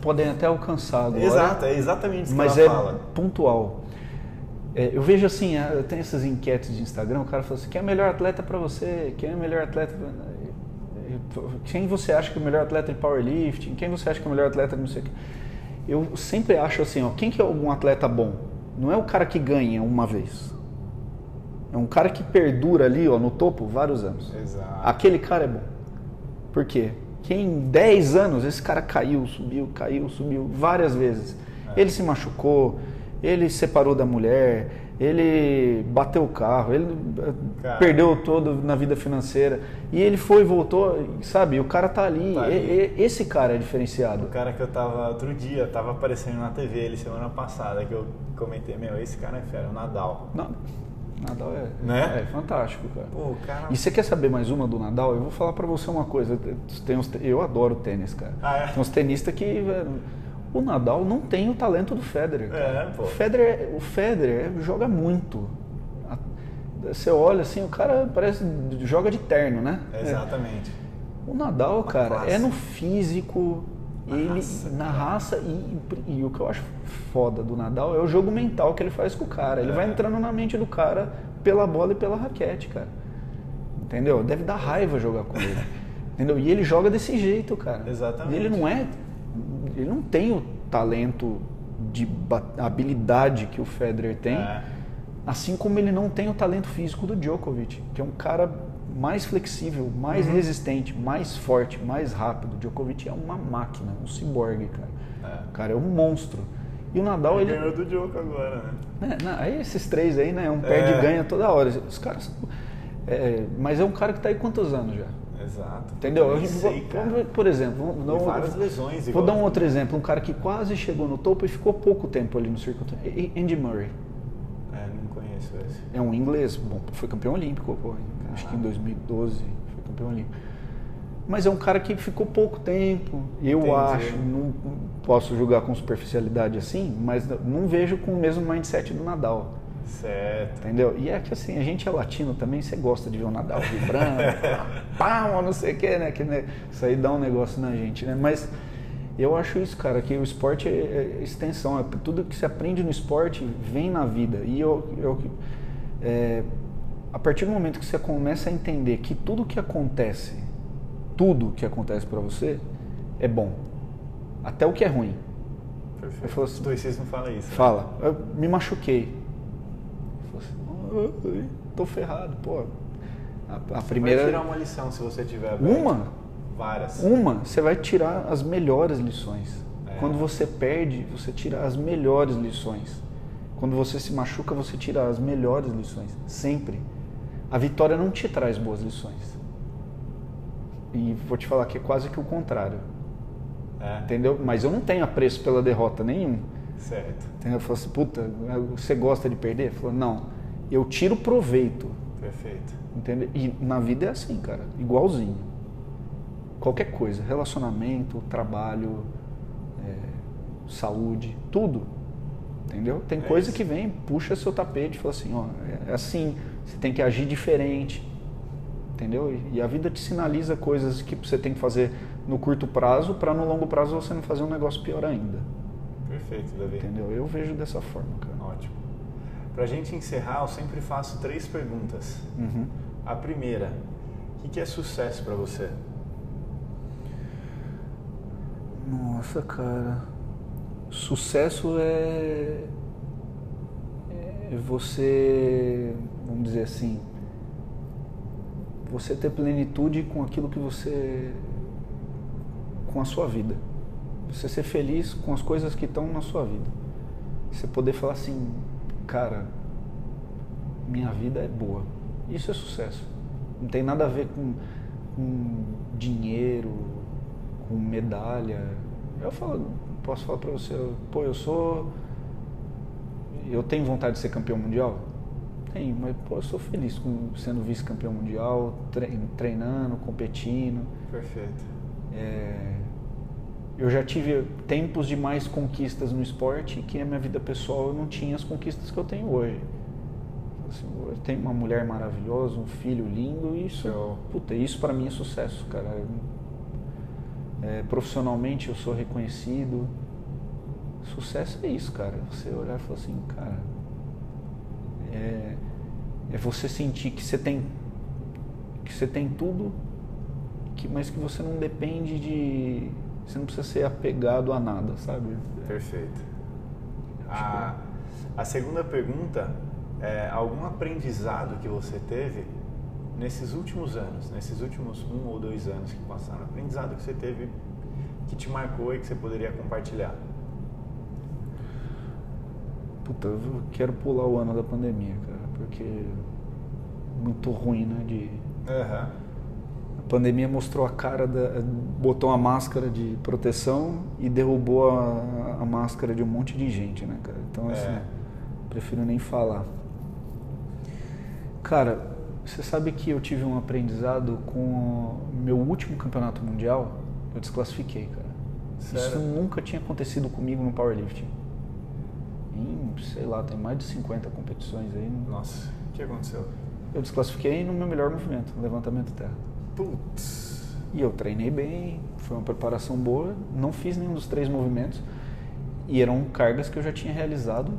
podem até alcançar agora. Exato, é exatamente isso mas que ela é fala. pontual. É, eu vejo assim, é, tem essas enquetes de Instagram, o cara fala assim, quem é o melhor atleta para você? Quem é o melhor atleta pra... Quem você acha que é o melhor atleta de powerlifting? Quem você acha que é o melhor atleta de não sei o quê? Eu sempre acho assim, ó, quem que é algum atleta bom? Não é o cara que ganha uma vez. É um cara que perdura ali, ó, no topo vários anos. Exato. Aquele cara é bom. Por quê? Que em 10 anos esse cara caiu, subiu, caiu, subiu várias vezes. É. Ele se machucou, ele separou da mulher, ele bateu o carro, ele eh, cara. perdeu todo na vida financeira. E ele foi e voltou, sabe? O cara tá ali. Tá ali. E, e, esse cara é diferenciado. O cara que eu tava outro dia, tava aparecendo na TV ele semana passada, que eu comentei, meu, esse cara é fera, o Nadal. Não. Nadal é, né? é fantástico, cara. Pô, cara. E você quer saber mais uma do Nadal? Eu vou falar para você uma coisa. Tem uns, eu adoro tênis, cara. Ah, é? Tem uns tenistas que. Velho, o Nadal não tem o talento do Federer. É, o Federer, o Federer joga muito. Você olha assim, o cara parece joga de terno, né? Exatamente. É. O Nadal, cara, é no físico, na ele raça, na cara. raça e, e, o que eu acho foda do Nadal é o jogo mental que ele faz com o cara. Ele é. vai entrando na mente do cara pela bola e pela raquete, cara. Entendeu? Deve dar raiva jogar com ele. Entendeu? E ele joga desse jeito, cara. Exatamente. E ele não é ele não tem o talento de habilidade que o Federer tem, é. assim como ele não tem o talento físico do Djokovic, que é um cara mais flexível, mais uhum. resistente, mais forte, mais rápido. O Djokovic é uma máquina, um ciborgue, cara. É. O cara é um monstro. E o Nadal, ele... ele... ganhou do Djokovic agora, né? É, não, aí esses três aí, né? Um perde e ganha toda hora. Os caras... É, mas é um cara que está aí quantos anos já? Exato. Entendeu? Eu sei, vou, por exemplo, vou, várias lesões. Vou dar um outro exemplo. Um cara que quase chegou no topo e ficou pouco tempo ali no circuito. Andy Murray. É, não conheço esse. É um inglês. Bom, foi campeão olímpico, pô, acho que em 2012 foi campeão olímpico. Mas é um cara que ficou pouco tempo. Eu Entendi. acho, não posso julgar com superficialidade assim, mas não vejo com o mesmo mindset do Nadal. Certo. Entendeu? E é que assim, a gente é latino também, você gosta de ver o Nadal vibrando, pá, não sei o que, né? Que, né? Isso aí dá um negócio na gente, né? Mas eu acho isso, cara, que o esporte é, é extensão, é tudo que se aprende no esporte vem na vida. E eu, eu é, a partir do momento que você começa a entender que tudo que acontece, tudo que acontece para você, é bom. Até o que é ruim. Perfeito. Eu falo assim, Estoicismo fala isso. né? Fala, eu me machuquei. Eu falo assim, "Ah, tô ferrado, pô. A, a Vai primeira. tirar uma lição se você tiver aberto. Uma, Várias. uma, você vai tirar as melhores lições. É. Quando você perde, você tira as melhores lições. Quando você se machuca, você tira as melhores lições. Sempre. A vitória não te traz boas lições. E vou te falar que é quase que o contrário. É, Entendeu? Mas eu não tenho apreço pela derrota nenhum. Certo. Entendeu? Eu falo assim, puta, você gosta de perder? Falou, não. Eu tiro proveito. Perfeito. Entendeu? E na vida é assim, cara. Igualzinho. Qualquer coisa. Relacionamento, trabalho, é, saúde, tudo. Entendeu? Tem É coisa isso. que vem, puxa seu tapete e fala assim, ó, é assim, você tem que agir diferente. Entendeu? E- E a vida te sinaliza coisas que você tem que fazer no curto prazo para no longo prazo você não fazer um negócio pior ainda. Perfeito, Davi. Entendeu? Eu vejo dessa forma, cara. Ótimo. Pra gente encerrar, eu sempre faço três perguntas. Uhum. A primeira, o que é sucesso pra você? Nossa, cara. Sucesso é. É você. Vamos dizer assim. Você ter plenitude com aquilo que você. com a sua vida. Você ser feliz com as coisas que estão na sua vida. Você poder falar assim, cara, minha vida é boa. Isso é sucesso. Não tem nada a ver com, com dinheiro, com medalha. Eu falo, posso falar pra você, pô, eu sou. Eu tenho vontade de ser campeão mundial? Tenho, mas pô, eu sou feliz com sendo vice-campeão mundial, tre- treinando, competindo. Perfeito. É, eu já tive tempos de mais conquistas no esporte que na minha vida pessoal eu não tinha as conquistas que eu tenho hoje. Assim, eu tenho uma mulher maravilhosa, um filho lindo, e isso, Show. puta, isso para mim é sucesso, cara. É, profissionalmente eu sou reconhecido. Sucesso é isso, cara. Você olhar e falar assim, cara, é, é você sentir que você tem que você tem tudo, que, mas que você não depende de. Você não precisa ser apegado a nada, sabe? Perfeito. A, a segunda pergunta é algum aprendizado que você teve nesses últimos anos, nesses últimos um ou dois anos que passaram, aprendizado que você teve que te marcou e que você poderia compartilhar. Puta, eu quero pular o ano da pandemia, cara, porque muito ruim, né? De... Aham. A pandemia mostrou a cara da. Botou uma máscara de proteção e derrubou a, a máscara de um monte de gente, né, cara? Então, assim, É. prefiro nem falar. Cara, você sabe que eu tive um aprendizado com o meu último campeonato mundial, eu desclassifiquei, cara. Isso Sério? nunca tinha acontecido comigo no powerlifting. Em, sei lá, tem mais de 50 competições aí. Nossa, o que aconteceu? Eu desclassifiquei no meu melhor movimento, levantamento terra. Putz. E eu treinei bem, foi uma preparação boa, não fiz nenhum dos três movimentos. E eram cargas que eu já tinha realizado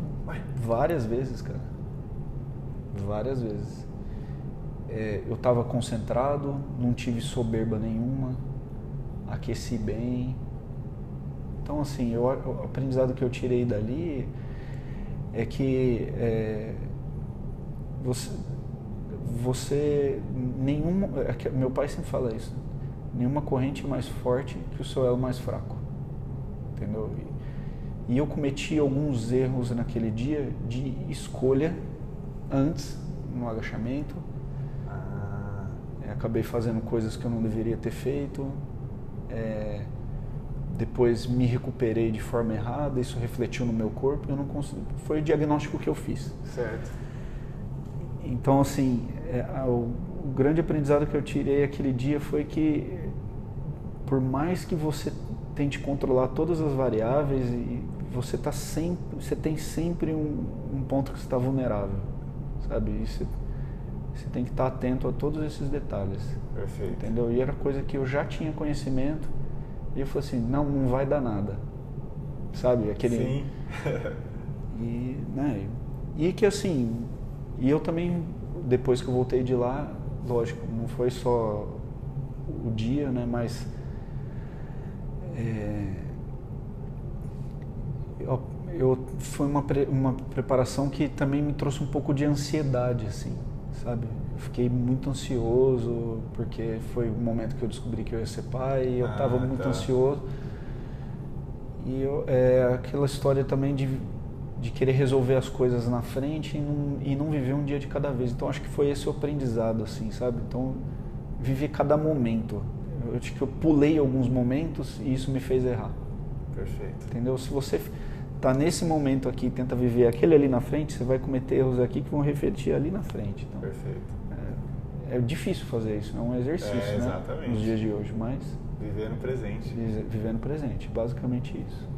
várias vezes, cara. Várias vezes. É, eu estava concentrado, não tive soberba nenhuma, aqueci bem. Então, assim, eu, o aprendizado que eu tirei dali é que é, você, você nenhuma, é meu pai sempre fala isso, nenhuma corrente mais forte que o seu elo mais fraco, entendeu? E, e eu cometi alguns erros naquele dia de escolha antes no agachamento, Ah, é, acabei fazendo coisas que eu não deveria ter feito. é, depois me recuperei de forma errada, isso refletiu no meu corpo. Eu não consegui, foi o diagnóstico que eu fiz. certo. Então, assim, é, o grande aprendizado que eu tirei aquele dia foi que, por mais que você tente controlar todas as variáveis, e você tá sempre, você tem sempre um, um ponto que você está vulnerável, sabe? E você, você tem que estar atento a todos esses detalhes, Perfeito. entendeu? E era coisa que eu já tinha conhecimento. E eu falei assim, não, não vai dar nada, sabe? Aquele Sim. e, né, e que assim, e eu também, depois que eu voltei de lá, lógico, não foi só o dia, né, mas É, eu, eu, foi uma, pre, uma preparação que também me trouxe um pouco de ansiedade, assim, sabe? Eu fiquei muito ansioso, porque foi o momento que eu descobri que eu ia ser pai, e eu estava ah, muito tá. ansioso. E eu, é aquela história também de, de querer resolver as coisas na frente e não, e não viver um dia de cada vez. Então acho que foi esse o aprendizado, assim, sabe? Então, viver cada momento. Eu acho que eu pulei alguns momentos e isso me fez errar. Perfeito. Entendeu? Se você está nesse momento aqui tenta viver aquele ali na frente, você vai cometer erros aqui que vão refletir ali na frente. Então, Perfeito. É, é difícil fazer isso, é um exercício, é, né? Nos dias de hoje, mas viver no presente. Viver no presente, basicamente isso.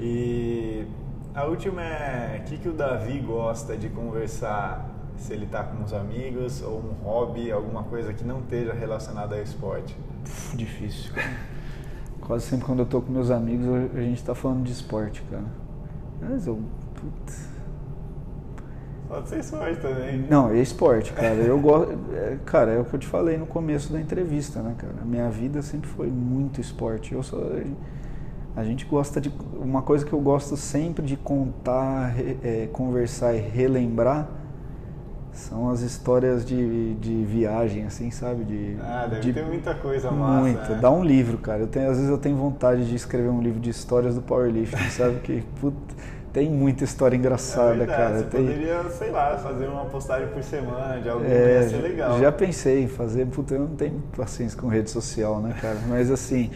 E a última é o que, que o Davi gosta de conversar se ele está com uns amigos ou um hobby, alguma coisa que não esteja relacionada ao esporte? Uf, difícil. Quase sempre quando eu estou com meus amigos a gente está falando de esporte, cara. Mas eu. Putz. Pode ser esporte também. Não, é esporte, cara. Eu gosto. É, cara, é o que eu te falei no começo da entrevista, né, cara? A minha vida sempre foi muito esporte. Eu só. A gente gosta de. Uma coisa que eu gosto sempre de contar, é, conversar e relembrar são as histórias de, de viagem, assim, sabe? De, ah, deve de, ter muita coisa massa. Muito. Né? Dá um livro, cara. Eu tenho, às vezes eu tenho vontade de escrever um livro de histórias do powerlifting, sabe? Que puta, tem muita história engraçada, é cara. Você tem... poderia, sei lá, fazer uma postagem por semana de algo é, que ia ser legal. Já pensei em fazer, puta, eu não tenho paciência com rede social, né, cara? Mas assim.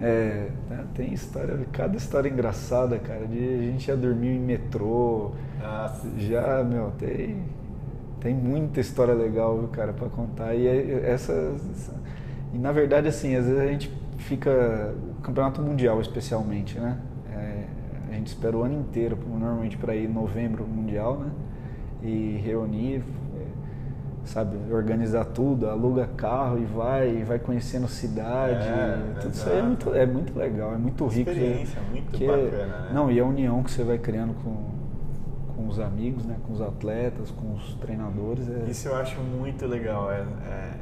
É, né, tem história, cada história engraçada, cara. De a gente já dormiu em metrô. Nossa. Já, meu, tem tem muita história legal, viu, cara, para contar. E é, essa, e na verdade, assim, às vezes a gente fica o campeonato mundial, especialmente, né? É, a gente espera o ano inteiro, normalmente para ir em novembro mundial, né? E reunir, sabe, organizar tudo, aluga carro e vai, e vai conhecendo cidade. É, tudo isso aí é muito, é muito legal, é muito rico. Experiência, muito que, bacana, né? Não, e a união que você vai criando com com os amigos, né, com os atletas, com os treinadores. É... Isso eu acho muito legal. É, é,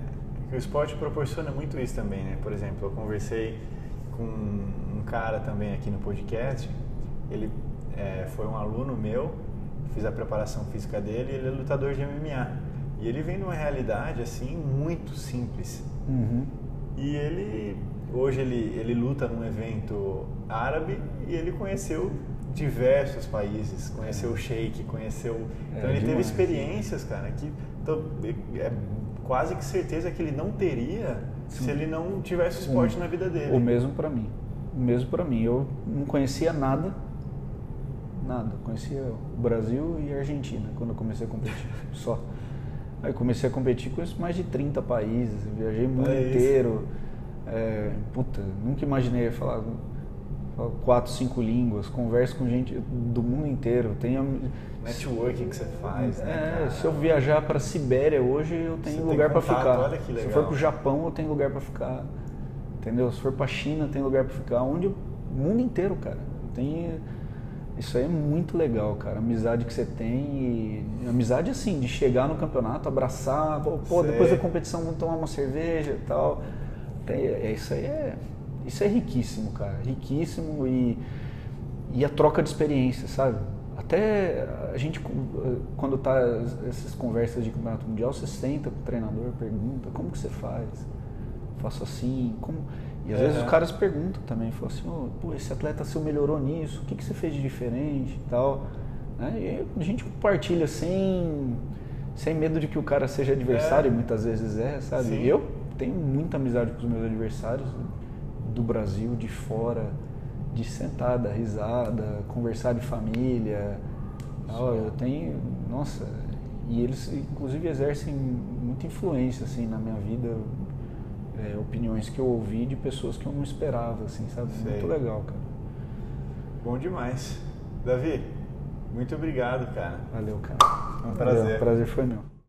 o esporte proporciona muito isso também, né? Por exemplo, eu conversei com um cara também aqui no podcast. Ele é, foi um aluno meu, fiz a preparação física dele. Ele é lutador de MMA e ele vem de uma realidade assim muito simples. Uhum. E ele hoje ele ele luta num evento árabe e ele conheceu diversos países, conheceu o Sheik, conheceu. É, então ele demais. teve experiências, cara, que então, é quase que certeza que ele não teria Sim. se ele não tivesse esporte o, na vida dele. O mesmo para mim. O mesmo para mim. Eu não conhecia nada, nada. Conhecia o Brasil e a Argentina quando eu comecei a competir, só. Aí comecei a competir com mais de 30 países, viajei o mundo é inteiro. É, puta, nunca imaginei falar quatro, cinco línguas, converso com gente do mundo inteiro. Tenho networking que você faz, né? É, se eu viajar para Sibéria hoje, eu tenho você lugar para ficar. Olha que legal. Se for para o Japão, eu tenho lugar para ficar. Entendeu? Se for para China, tem lugar para ficar. Onde o mundo inteiro, cara. Tem isso aí é muito legal, cara. A amizade que você tem e amizade assim de chegar no campeonato, abraçar, pô, depois da competição vamos tomar uma cerveja e tal. É, isso aí é isso é riquíssimo, cara. Riquíssimo e, e a troca de experiência, sabe? Até a gente, quando tá essas conversas de campeonato mundial, você senta com o treinador, pergunta, como que você faz? Faço assim, como... E às é. vezes os caras perguntam também, falam assim, oh, pô, esse atleta seu melhorou nisso, o que, que você fez de diferente e tal. Né? E a gente compartilha sem, sem medo de que o cara seja adversário, é. muitas vezes é, sabe? Sim. Eu tenho muita amizade com os meus adversários, do Brasil, de fora, de sentada, risada, conversar de família. Eu tenho, nossa, e eles inclusive exercem muita influência assim na minha vida, é, opiniões que eu ouvi de pessoas que eu não esperava, assim, sabe? Sei. Muito legal, cara. Bom demais. Davi, muito obrigado, cara. Valeu, cara. É um prazer. Valeu, prazer foi meu.